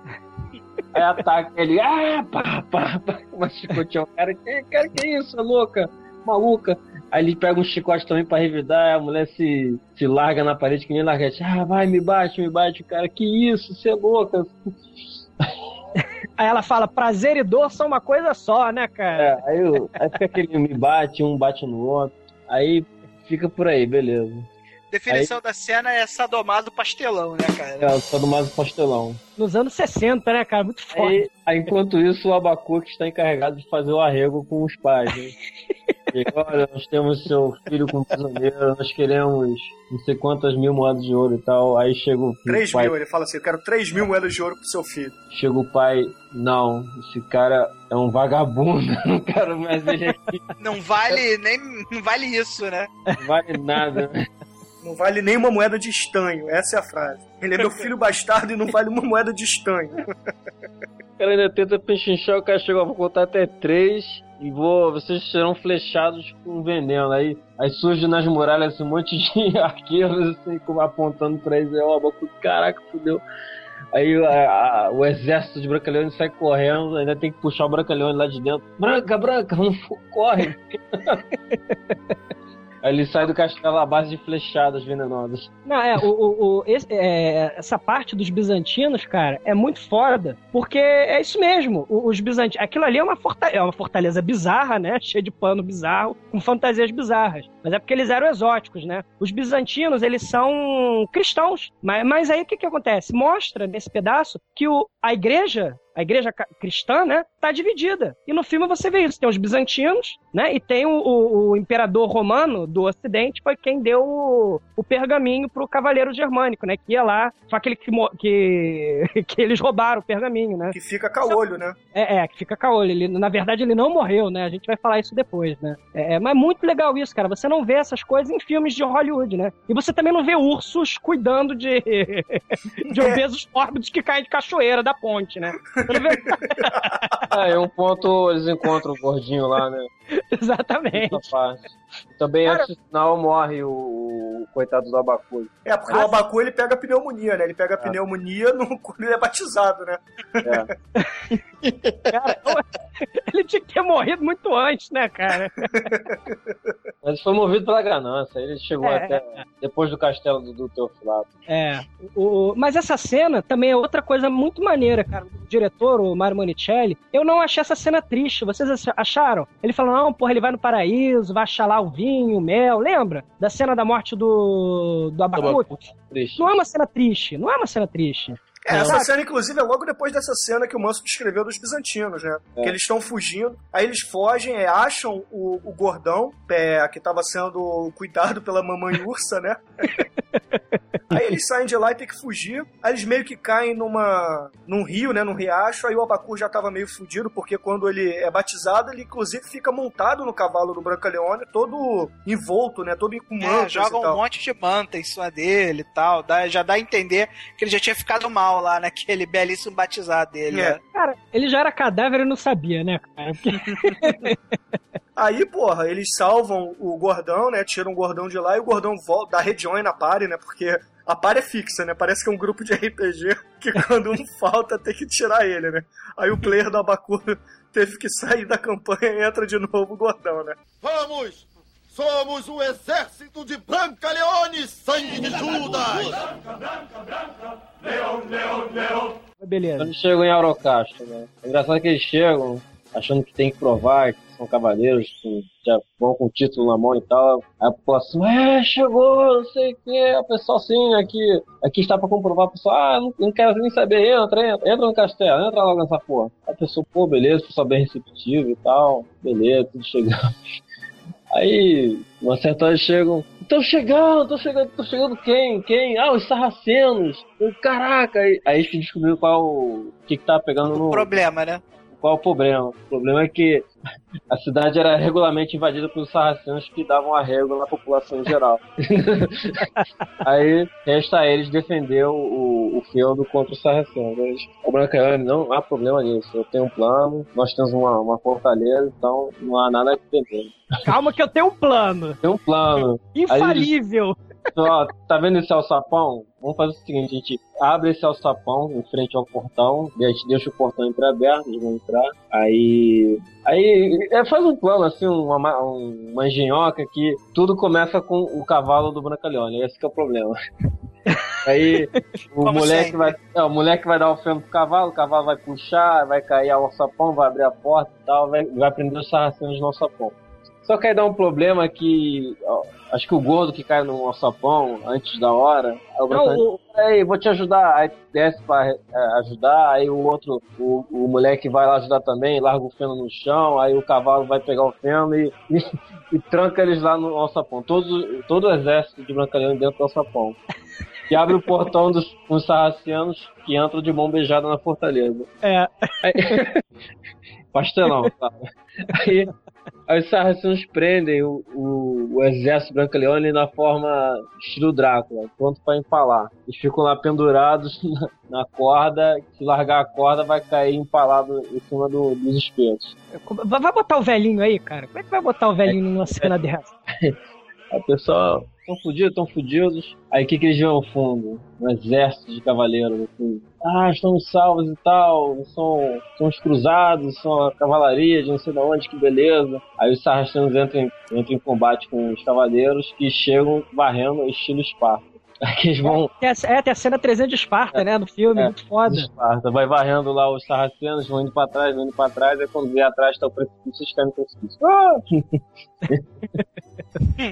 Aí ataca ele, ah, pá, pá, pá, começa a chicotear o cara. Que, cara, que isso, é louca, maluca. Aí ele pega um chicote também pra revidar, a mulher se, se larga na parede que nem larguete. Ah, vai, me bate, me bate, o cara. Que isso, você é louca. Aí ela fala, prazer e dor são uma coisa só, né, cara? É, aí, o- aí fica aquele me bate, um bate no outro. Aí fica por aí, beleza. Definição da cena é sadomado pastelão, né, cara? É, só do mais pastelão. Nos anos 60, né, cara? Muito foda. Aí, aí, enquanto isso, o Abacuque está encarregado de fazer o arrego com os pais. Né? E, olha, nós temos seu filho como prisioneiro, nós queremos não sei quantas mil moedas de ouro e tal. Aí chega o 3 pai, mil, ele fala assim, eu quero 3 mil moedas de ouro pro seu filho. chega o pai, não, esse cara é um vagabundo, não quero mais ele aqui, Não vale nem. Não vale isso, né? não vale nada. Não vale nem uma moeda de estanho, essa é a frase. Ele é meu filho bastardo e não vale uma moeda de estanho. O cara ainda tenta pechinchar, o cara chegou, vou contar até três e vou, vocês serão flechados com veneno. Aí, aí surge nas muralhas assim, um monte de arqueiros assim, apontando pra eles, ó, Abacuque, caraca, fudeu. Aí a- a- o exército de Brancaleone sai correndo, ainda tem que puxar o Brancaleone lá de dentro. Branca, branca, corre. Ele sai do castelo à base de flechadas venenosas. Não, é, o, o- o- esse- é, essa parte dos bizantinos, cara, é muito foda, porque é isso mesmo. Os bizantinos. Aquilo ali é uma, forta- é uma fortaleza bizarra, né? Cheia de pano bizarro, com fantasias bizarras. Mas é porque eles eram exóticos, né? Os bizantinos, eles são cristãos. Mas, mas aí o que, que acontece? Mostra nesse pedaço que o, a igreja. A igreja cristã, né, tá dividida. E no filme você vê isso. Tem os bizantinos, né, e tem o, o- o imperador romano do ocidente, foi quem deu o, o pergaminho pro cavaleiro germânico, né, que ia lá, foi aquele que, que, que eles roubaram o pergaminho, né. Que fica caolho, né? É, é, que fica caolho. Ele, na verdade, ele não morreu, né? A gente vai falar isso depois, né? É, é, mas é muito legal isso, cara. Você não vê essas coisas em filmes de Hollywood, né? E você também não vê ursos cuidando de, de obesos mórbidos que caem de cachoeira da ponte, né? É um ponto, eles encontram o gordinho lá, né? Exatamente. Também Cara- antes do final morre o, o coitado do Abacuque. É, porque o Abacu ele pega pneumonia, né? Ele pega pneumonia no, quando ele é batizado, né? Cara, Ele tinha que ter morrido muito antes, né, cara? Mas foi movido pela ganância. Ele chegou É. até depois do castelo do, do Teofilato. É. O, mas essa cena também é outra coisa muito maneira, cara. O diretor, o Mario Monicelli, eu não achei essa cena triste. Vocês ach- acharam? Ele falou, não, porra, ele vai no paraíso, vai achar lá o vinho, o mel. Lembra? Da cena da morte do, do Abacut? Triste. Não é uma cena triste. Não é uma cena triste. É, essa cena, inclusive, é logo depois dessa cena que o Manso descreveu dos bizantinos, né? É. Que eles estão fugindo, aí eles fogem, é, acham o, o gordão, é, que estava sendo cuidado pela mamãe ursa, né? aí eles saem de lá e tem que fugir. Aí eles meio que caem numa, num rio, né? Num riacho. Aí o Abacur já tava meio fudido, porque quando ele é batizado, ele inclusive fica montado no cavalo do Brancaleone, todo envolto, né? Todo com É, mantas joga e um monte de manta em cima dele e tal. Dá- já dá a entender que ele já tinha ficado mal lá naquele belíssimo batizado dele. É. né? Cara, ele já era cadáver e não sabia, né, cara? Aí, porra, eles salvam o gordão, né? Tiram o gordão de lá e o gordão volta, dá rejoin na party, né? Porque a party é fixa, né? Parece que é um grupo de RPG que quando um falta tem que tirar ele, né? Aí o player do Abacur teve que sair da campanha e entra de novo o gordão, né? Vamos! Somos o exército de Branca Leone, sangue de Judas! Beleza. Quando eles chegam em Aurocastro, né? É engraçado que eles chegam achando que tem que provar que são cavaleiros, que já vão com o título na mão e tal. Aí a população, é, chegou, não sei o que. O pessoal, sim, aqui, aqui está pra comprovar. O pessoal, ah, não, não quero nem saber, entra, entra, entra no castelo, entra logo nessa porra. Aí a pessoa, pô, beleza, o pessoal bem receptivo e tal, beleza, tudo chegando. Aí, uma certa hora chegam. Estão chegando, estão chegando, estão chegando quem? Quem? Ah, os sarracenos! Caraca! Aí, aí eles descobriram qual o que, que tava pegando no. Problema, né? Qual o problema? O problema é que a cidade era regularmente invadida pelos sarracenos que davam arrego na população em geral. Aí resta a eles defender o, o feudo contra os sarracenos. Eles- O Brancaelli não há problema nisso. Eu tenho um plano, nós temos uma, uma fortaleza, então não há nada que temer. Calma que eu tenho um plano. Tem um plano. Aí Infalível. Ó, tá vendo esse alçapão? Vamos fazer o seguinte, a gente abre esse alçapão em frente ao portão, e a gente deixa o portão entreaberto, eles vão entrar, aí... Aí é, faz um plano, assim, uma, ma- um- uma engenhoca que tudo começa com o cavalo do Brancaleone, esse que é o problema. Aí o Como moleque, sempre. vai, é, o moleque vai dar o feno pro cavalo, o cavalo vai puxar, vai cair ao alçapão, vai abrir a porta e tal, vai, vai prender os sarracenos no alçapão. Só que aí dá um problema que. ó, acho que o gordo que cai no alçapão antes da hora. Aí o Não, vou te ajudar. Aí desce pra é, ajudar. Aí o outro, o, o moleque vai lá ajudar também, larga o feno no chão. Aí o cavalo vai pegar o feno e, e, e tranca eles lá no alçapão. Todo, todo o exército de Brancaleão dentro do alçapão. E abre o portão dos, dos sarracenos que entram de mão beijada na fortaleza. É. Aí- Pastelão, sabe? Aí os sarracenos prendem o, o, o exército Brancaleone na forma estilo Drácula, pronto pra empalar. Eles ficam lá pendurados na, na corda, se largar a corda vai cair empalado em cima do- dos espetos. Vai vai botar o velhinho aí, cara. Como é que vai botar o velhinho numa cena dessa? Aí o pessoal, tão fudidos, tão fudidos. Aí o que, que eles vêem ao fundo? Um exército de cavaleiros, assim. Ah, estamos salvos e tal, são, são os cruzados, são a cavalaria de não sei de onde, que beleza. Aí os sarracenos entram, em- entram em combate com os cavaleiros que chegam varrendo estilo Esparta. Eles vão a- É, tem a cena 300 de Esparta, né? No filme, É. muito foda. Esparta, vai varrendo lá os sarracenos, vão indo pra trás, vão indo pra trás, aí quando vê atrás tá o precipício, eles caem no precipício. Ah!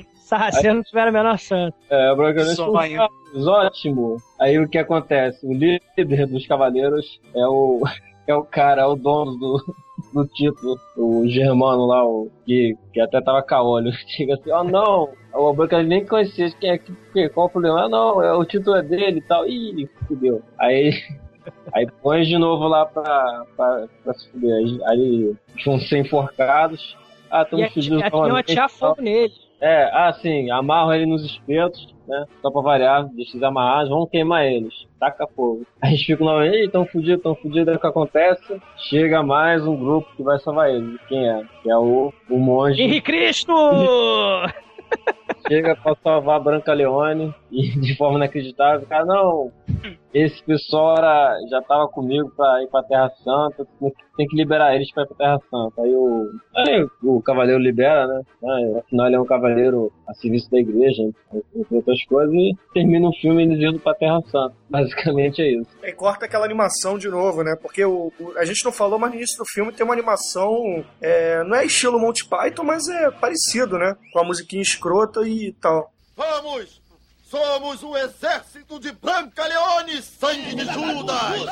Sarraceno não tiveram a menor chance. É, o Sonho. ótimo. Aí o que acontece? O líder dos cavaleiros é o é o cara, é o dono do, do título, o germano lá, o, que, que até tava caolho. Chega assim, oh não, o Brancanelis nem conhecia quem é que, que- qual o problema? Ah não, é, o título é dele e tal. Ih, fudeu. Aí Aí põe de novo lá pra, pra, pra se fuder. Aí, vão ser enforcados. Ah, estamos aqui fugidos aqui iam atirar fogo nele. É, ah, sim, amarram ele nos espetos, né? Só pra variar, deixa eles amarrados, vamos queimar eles. Taca fogo. Aí eles ficam lá, ei, tão fudidos, tão fudidos, aí o que acontece? Chega mais um grupo que vai salvar eles. Quem é? Que é o, o monge. Henrique Cristo! Chega pra salvar a Branca Leone. E de forma inacreditável, cara, não, esse pessoal era, já tava comigo pra ir pra Terra Santa, tem que, tem que liberar eles pra ir pra Terra Santa. Aí o, aí o cavaleiro libera, né? Aí, afinal ele é um cavaleiro a serviço da igreja, entre outras coisas, e termina o filme eles indo pra Terra Santa. Basicamente é isso. E corta aquela animação de novo, né? Porque o, o- a gente não falou, mas no início do filme tem uma animação. é, não é estilo Monty Python, mas é parecido, né? Com a musiquinha escrota e tal. Vamos! Somos o exército de Branca Leone, sangue de Judas!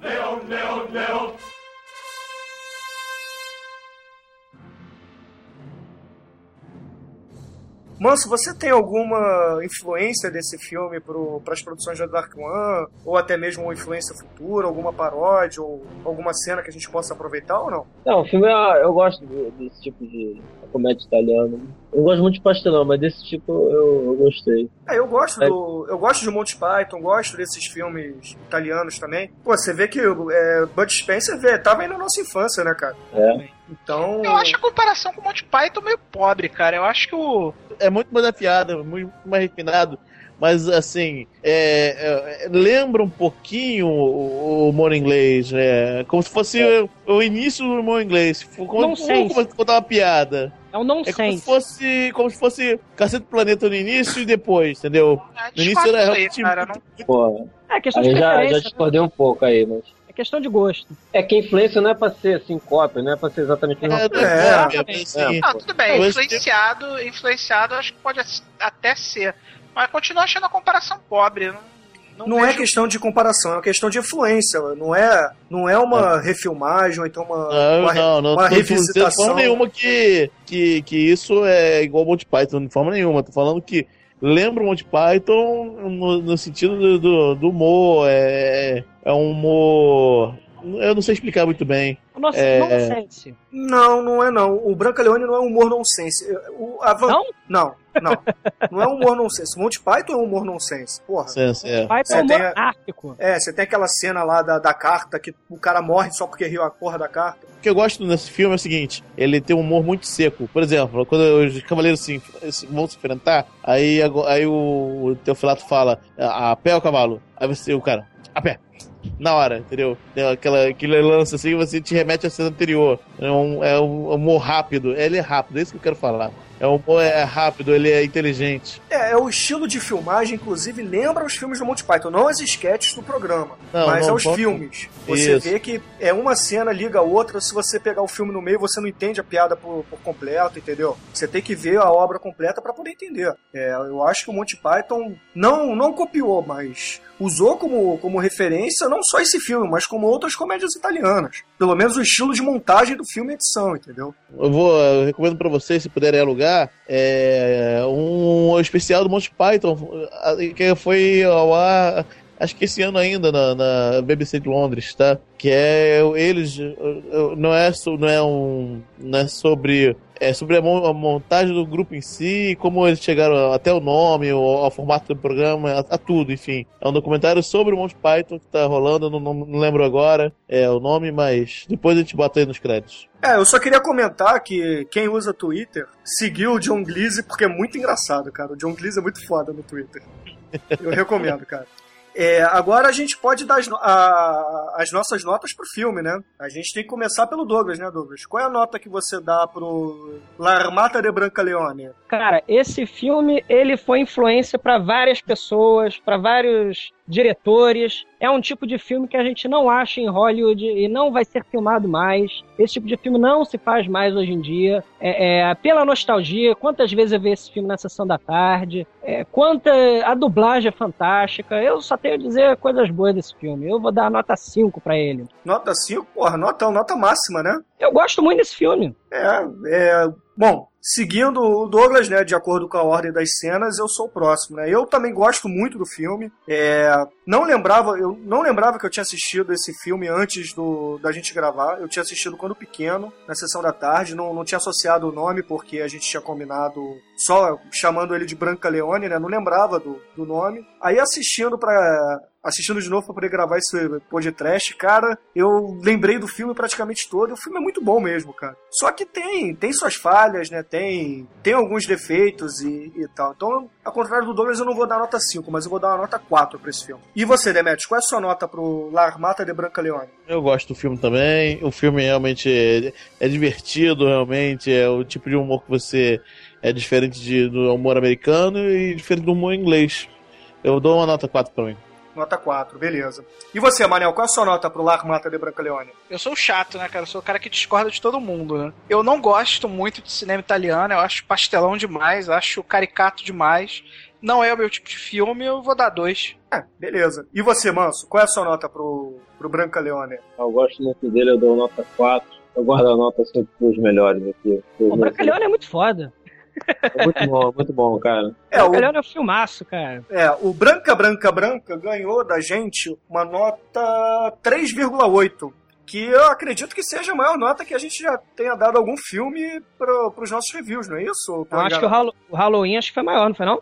Leon, Leon, Leon. Manso, você tem alguma influência desse filme para as produções da Dark One? Ou até mesmo uma influência futura, alguma paródia ou alguma cena que a gente possa aproveitar ou não? Não, o filme é- eu gosto de- desse tipo de comédia italiana. Eu gosto muito de pastelão, mas desse tipo eu, eu gostei. É, eu gosto do. Eu gosto de Monty Python, gosto desses filmes italianos também. Pô, você vê que é, Bud Spencer vê, tava aí na nossa infância, né, cara? É. Então. Eu acho a comparação com o Monty Python meio pobre, cara. Eu acho que o. É muito mais afiado, muito mais refinado. Mas, assim, é, é, lembra um pouquinho o, o humor inglês, né? Como se fosse o, o início do humor inglês. Como, como, Nonsense. como se contar uma piada. É um É como nonsense. se fosse, como se fosse Cacete do Planeta no início e depois, entendeu? No início era aí, cara, não- Pô, É questão de já, já preferência. né? discordei um pouco aí, mas. É questão de gosto. É que a influência não é pra ser assim, cópia, não é pra ser exatamente a mesma É, coisa. é, assim, Ah, tudo bem. Influenciado, influenciado, acho que pode até ser. Mas continuo achando a comparação pobre. Não, não, Não é questão de comparação, é uma questão de influência. Não é, não é uma refilmagem ou então uma, Não, uma, não, não, uma revisitação. forma nenhuma que, que, que isso é igual ao Monty Python, de forma nenhuma. Tô falando que lembra o Monty Python no, no sentido do, do, do humor, é, é um humor. Eu não sei explicar muito bem. Nossa, É. nonsense. Não, não é não. O Branca Leone não é humor nonsense. O, a van- Não? Não, não. Não é humor nonsense. Monty Python é humor nonsense. Porra. Sense, é. Você ser humor tem ártico. É, você tem aquela cena lá da, da carta que o cara morre só porque riu a porra da carta. O que eu gosto nesse filme é o seguinte: ele tem um humor muito seco. Por exemplo, quando os cavaleiros se, se- vão se enfrentar, aí, aí o, o Teofilato fala: a, a pé ou cavalo? Aí você, o cara, a pé. Na hora, entendeu? Aquela, aquele lance assim, você te remete à cena anterior. É um, é um humor rápido. Ele é rápido, é isso que eu quero falar. É um humor é rápido, ele é inteligente. É, é o estilo de filmagem, inclusive, lembra os filmes do Monty Python, não as esquetes do programa, Não, mas não, aos pode- filmes. Você Isso. vê que é uma cena liga a outra, se você pegar o filme no meio, você não entende a piada por, por completo, entendeu? Você tem que ver a obra completa para poder entender. É, eu acho que o Monty Python não, não copiou, mas usou como, como referência não só esse filme, mas como outras comédias italianas. Pelo menos o estilo de montagem do filme e edição, entendeu? Eu vou, eu recomendo pra vocês, se puderem alugar, é, um especial do Monty Python, que foi ao ar, acho que esse ano ainda, na, na BBC de Londres, tá? Que é eles, não é, não é um, não é sobre, é sobre a, a montagem do grupo em si, como eles chegaram até o nome, ao, ao formato do programa, a, a tudo, enfim. É um documentário sobre o Monty Python que tá rolando, não, não, não lembro agora é, o nome, mas depois a gente bota aí nos créditos. É, eu só queria comentar que quem usa Twitter seguiu o John Gleese porque é muito engraçado, cara. O John Gleese é muito foda no Twitter. Eu recomendo, cara. É, agora a gente pode dar as, a- as nossas notas pro filme, né? A gente tem que começar pelo Douglas, né, Douglas? Qual é a nota que você dá pro La Armata de Branca Leone? Cara, esse filme ele foi influência pra várias pessoas, pra vários diretores. É um tipo de filme que a gente não acha em Hollywood e não vai ser filmado mais. Esse tipo de filme não se faz mais hoje em dia. É, é, pela nostalgia, quantas vezes eu vi esse filme na sessão da tarde? É, quanta a dublagem é fantástica. Eu só tenho a dizer coisas boas desse filme. Eu vou dar nota 5 pra ele. Nota 5? Porra, nota, nota máxima, né? Eu gosto muito desse filme. É, é. Bom, seguindo o Douglas, né, de acordo com a ordem das cenas, eu sou o próximo, né? Eu também gosto muito do filme. É, não lembrava, eu não lembrava que eu tinha assistido esse filme antes do, da gente gravar. Eu tinha assistido quando pequeno, na sessão da tarde. Não, não tinha associado o nome porque a gente tinha combinado só chamando ele de Branca Leone, né? Não lembrava do, do nome. Aí assistindo para assistindo de novo pra poder gravar esse podcast, cara, eu lembrei do filme praticamente todo. O filme é muito bom mesmo, cara. Só que tem, tem suas falhas, né? Tem, tem alguns defeitos e, e tal. Então, ao contrário do Douglas, eu não vou dar nota 5, mas eu vou dar uma nota 4 pra esse filme. E você, Demetrius, qual é a sua nota pro La Armata de Branca Leone? Eu gosto do filme também. O filme realmente é, é divertido, realmente. É o tipo de humor que você. É diferente de, do humor americano e diferente do humor inglês. Eu dou uma nota 4 pra mim. Nota 4, beleza. E você, Manel, qual é a sua nota pro La Armata de Branca Leone? Eu sou chato, né, cara? Eu sou o cara que discorda de todo mundo, né? Eu não gosto muito de cinema italiano, eu acho pastelão demais, acho caricato demais. Não é o meu tipo de filme, eu vou dar dois. É, beleza. E você, Manso, qual é a sua nota pro, pro Branca Leone? Eu gosto muito dele, eu dou nota 4. Eu guardo a nota sempre pros melhores aqui. O Brancalhão é muito foda. É muito bom, muito bom, cara. É, o, Brancalhão é um filmaço, cara. é, o Branca Branca Branca ganhou da gente uma nota 3,8. Que eu acredito que seja a maior nota que a gente já tenha dado algum filme pro, pros nossos reviews, não é isso? Tô Eu acho que o, o Halloween acho que foi maior, não foi não?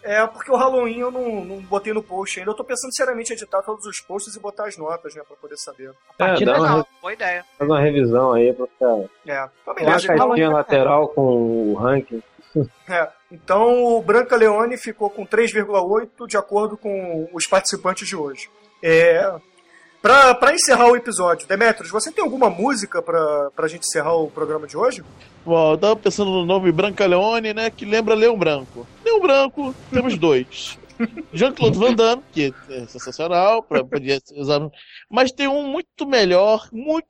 É, porque o Halloween eu não, não botei no post ainda. Eu tô pensando seriamente em editar todos os posts e botar as notas, né, pra poder saber. É, dá uma, re- Boa ideia. faz uma revisão aí pra ficar. É, tá Uma beleza. Caixinha lateral com o ranking. É, então o Branca Leone ficou com 3,8 de acordo com os participantes de hoje. É, pra encerrar o episódio, Demetrios, você tem alguma música pra, pra gente encerrar o programa de hoje? Bom, eu tava pensando no nome Branca Leone, né? Que lembra Leão Branco. Leão Branco, temos dois. Jean-Claude Van Damme, que é sensacional, pra, podia ser usado. Mas tem um muito melhor, muito,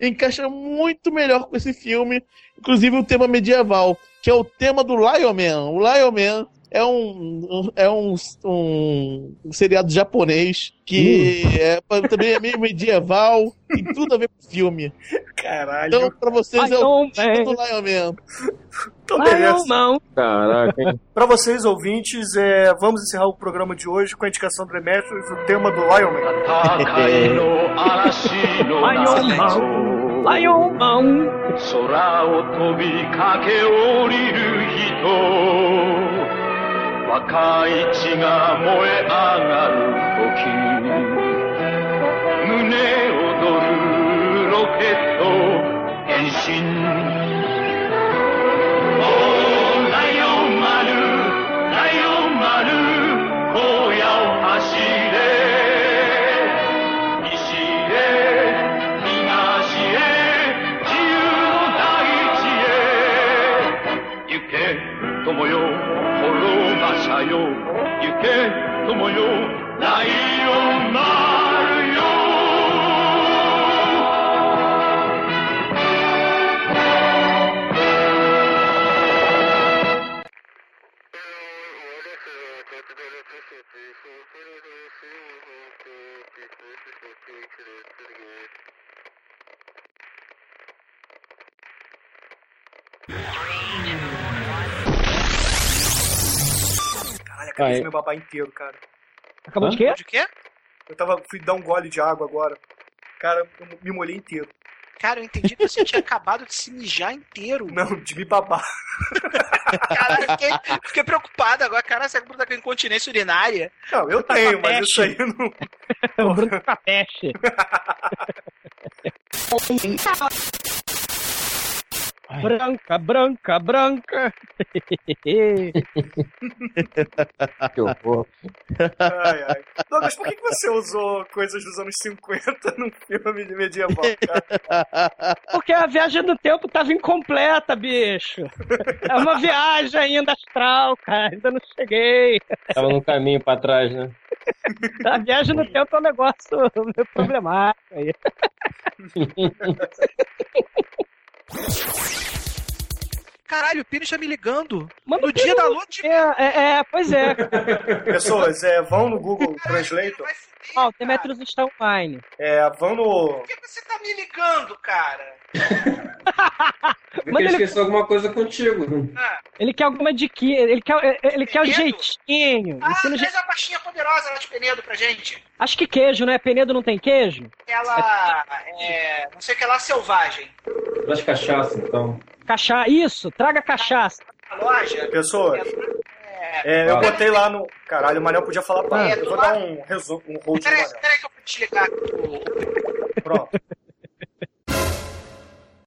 encaixa muito melhor com esse filme, inclusive o tema medieval, que é o tema do Lion Man. O Lion Man é um, um- é um, um, um seriado japonês que é, também é meio medieval, tem tudo a ver com o filme. Caralho. Então, pra vocês é Lion o tema Man. do Lion Man. Então, beleza. Não, Caraca, hein? Pra vocês, ouvintes, é, vamos encerrar o programa de hoje com a indicação do Demetrius, o tema do Lion Man. Lion Man. Lion Man. 空を飛び駆け下りる人 若い血が燃え上がる時胸躍るロケット変身。Caralho, acabei Vai. de me babar inteiro, cara. Acabou de quê? De quê? Eu tava, fui dar um gole de água agora. Cara, eu me molhei inteiro. Cara, eu entendi que você tinha acabado de se mijar inteiro. Não, de me babar. Caralho, eu fiquei, fiquei preocupado agora. Caralho, você é Bruno tá com incontinência urinária? Não, eu tenho, mas isso aí não. O Bruno tá peste. Branca, branca, branca. que horror. Ai, ai. Douglas, por que você usou coisas dos anos 50 num filme de medieval, cara? Porque a viagem no tempo tava incompleta, bicho. É uma viagem ainda astral, cara. Ainda não cheguei. Tava no caminho pra trás, né? A viagem no tempo é um negócio meio problemático aí. Caralho, o Pino está me ligando. Manda no dia da de... É, é, é, pois é. Pessoas, é, vão no Google Translator. Ó, o Demetrius está online. É, vão no. Por que você tá me ligando, cara? Vê que Mas ele esqueceu alguma coisa contigo. Ele quer alguma diquinha, ele quer, ele quer o jeitinho. Ah, traz je- a pastinha poderosa lá de Penedo pra gente. Acho que queijo, né? Penedo não tem queijo? Ela é. não sei o que lá, selvagem. Traz cachaça, então. Cachaça, isso, traga cachaça. A loja. Pessoas. É, é. é, eu botei lá no. Caralho, o Manel podia falar pra. Eu vou dar um resumo, um hold. Peraí, peraí que eu vou te ligar. Pronto.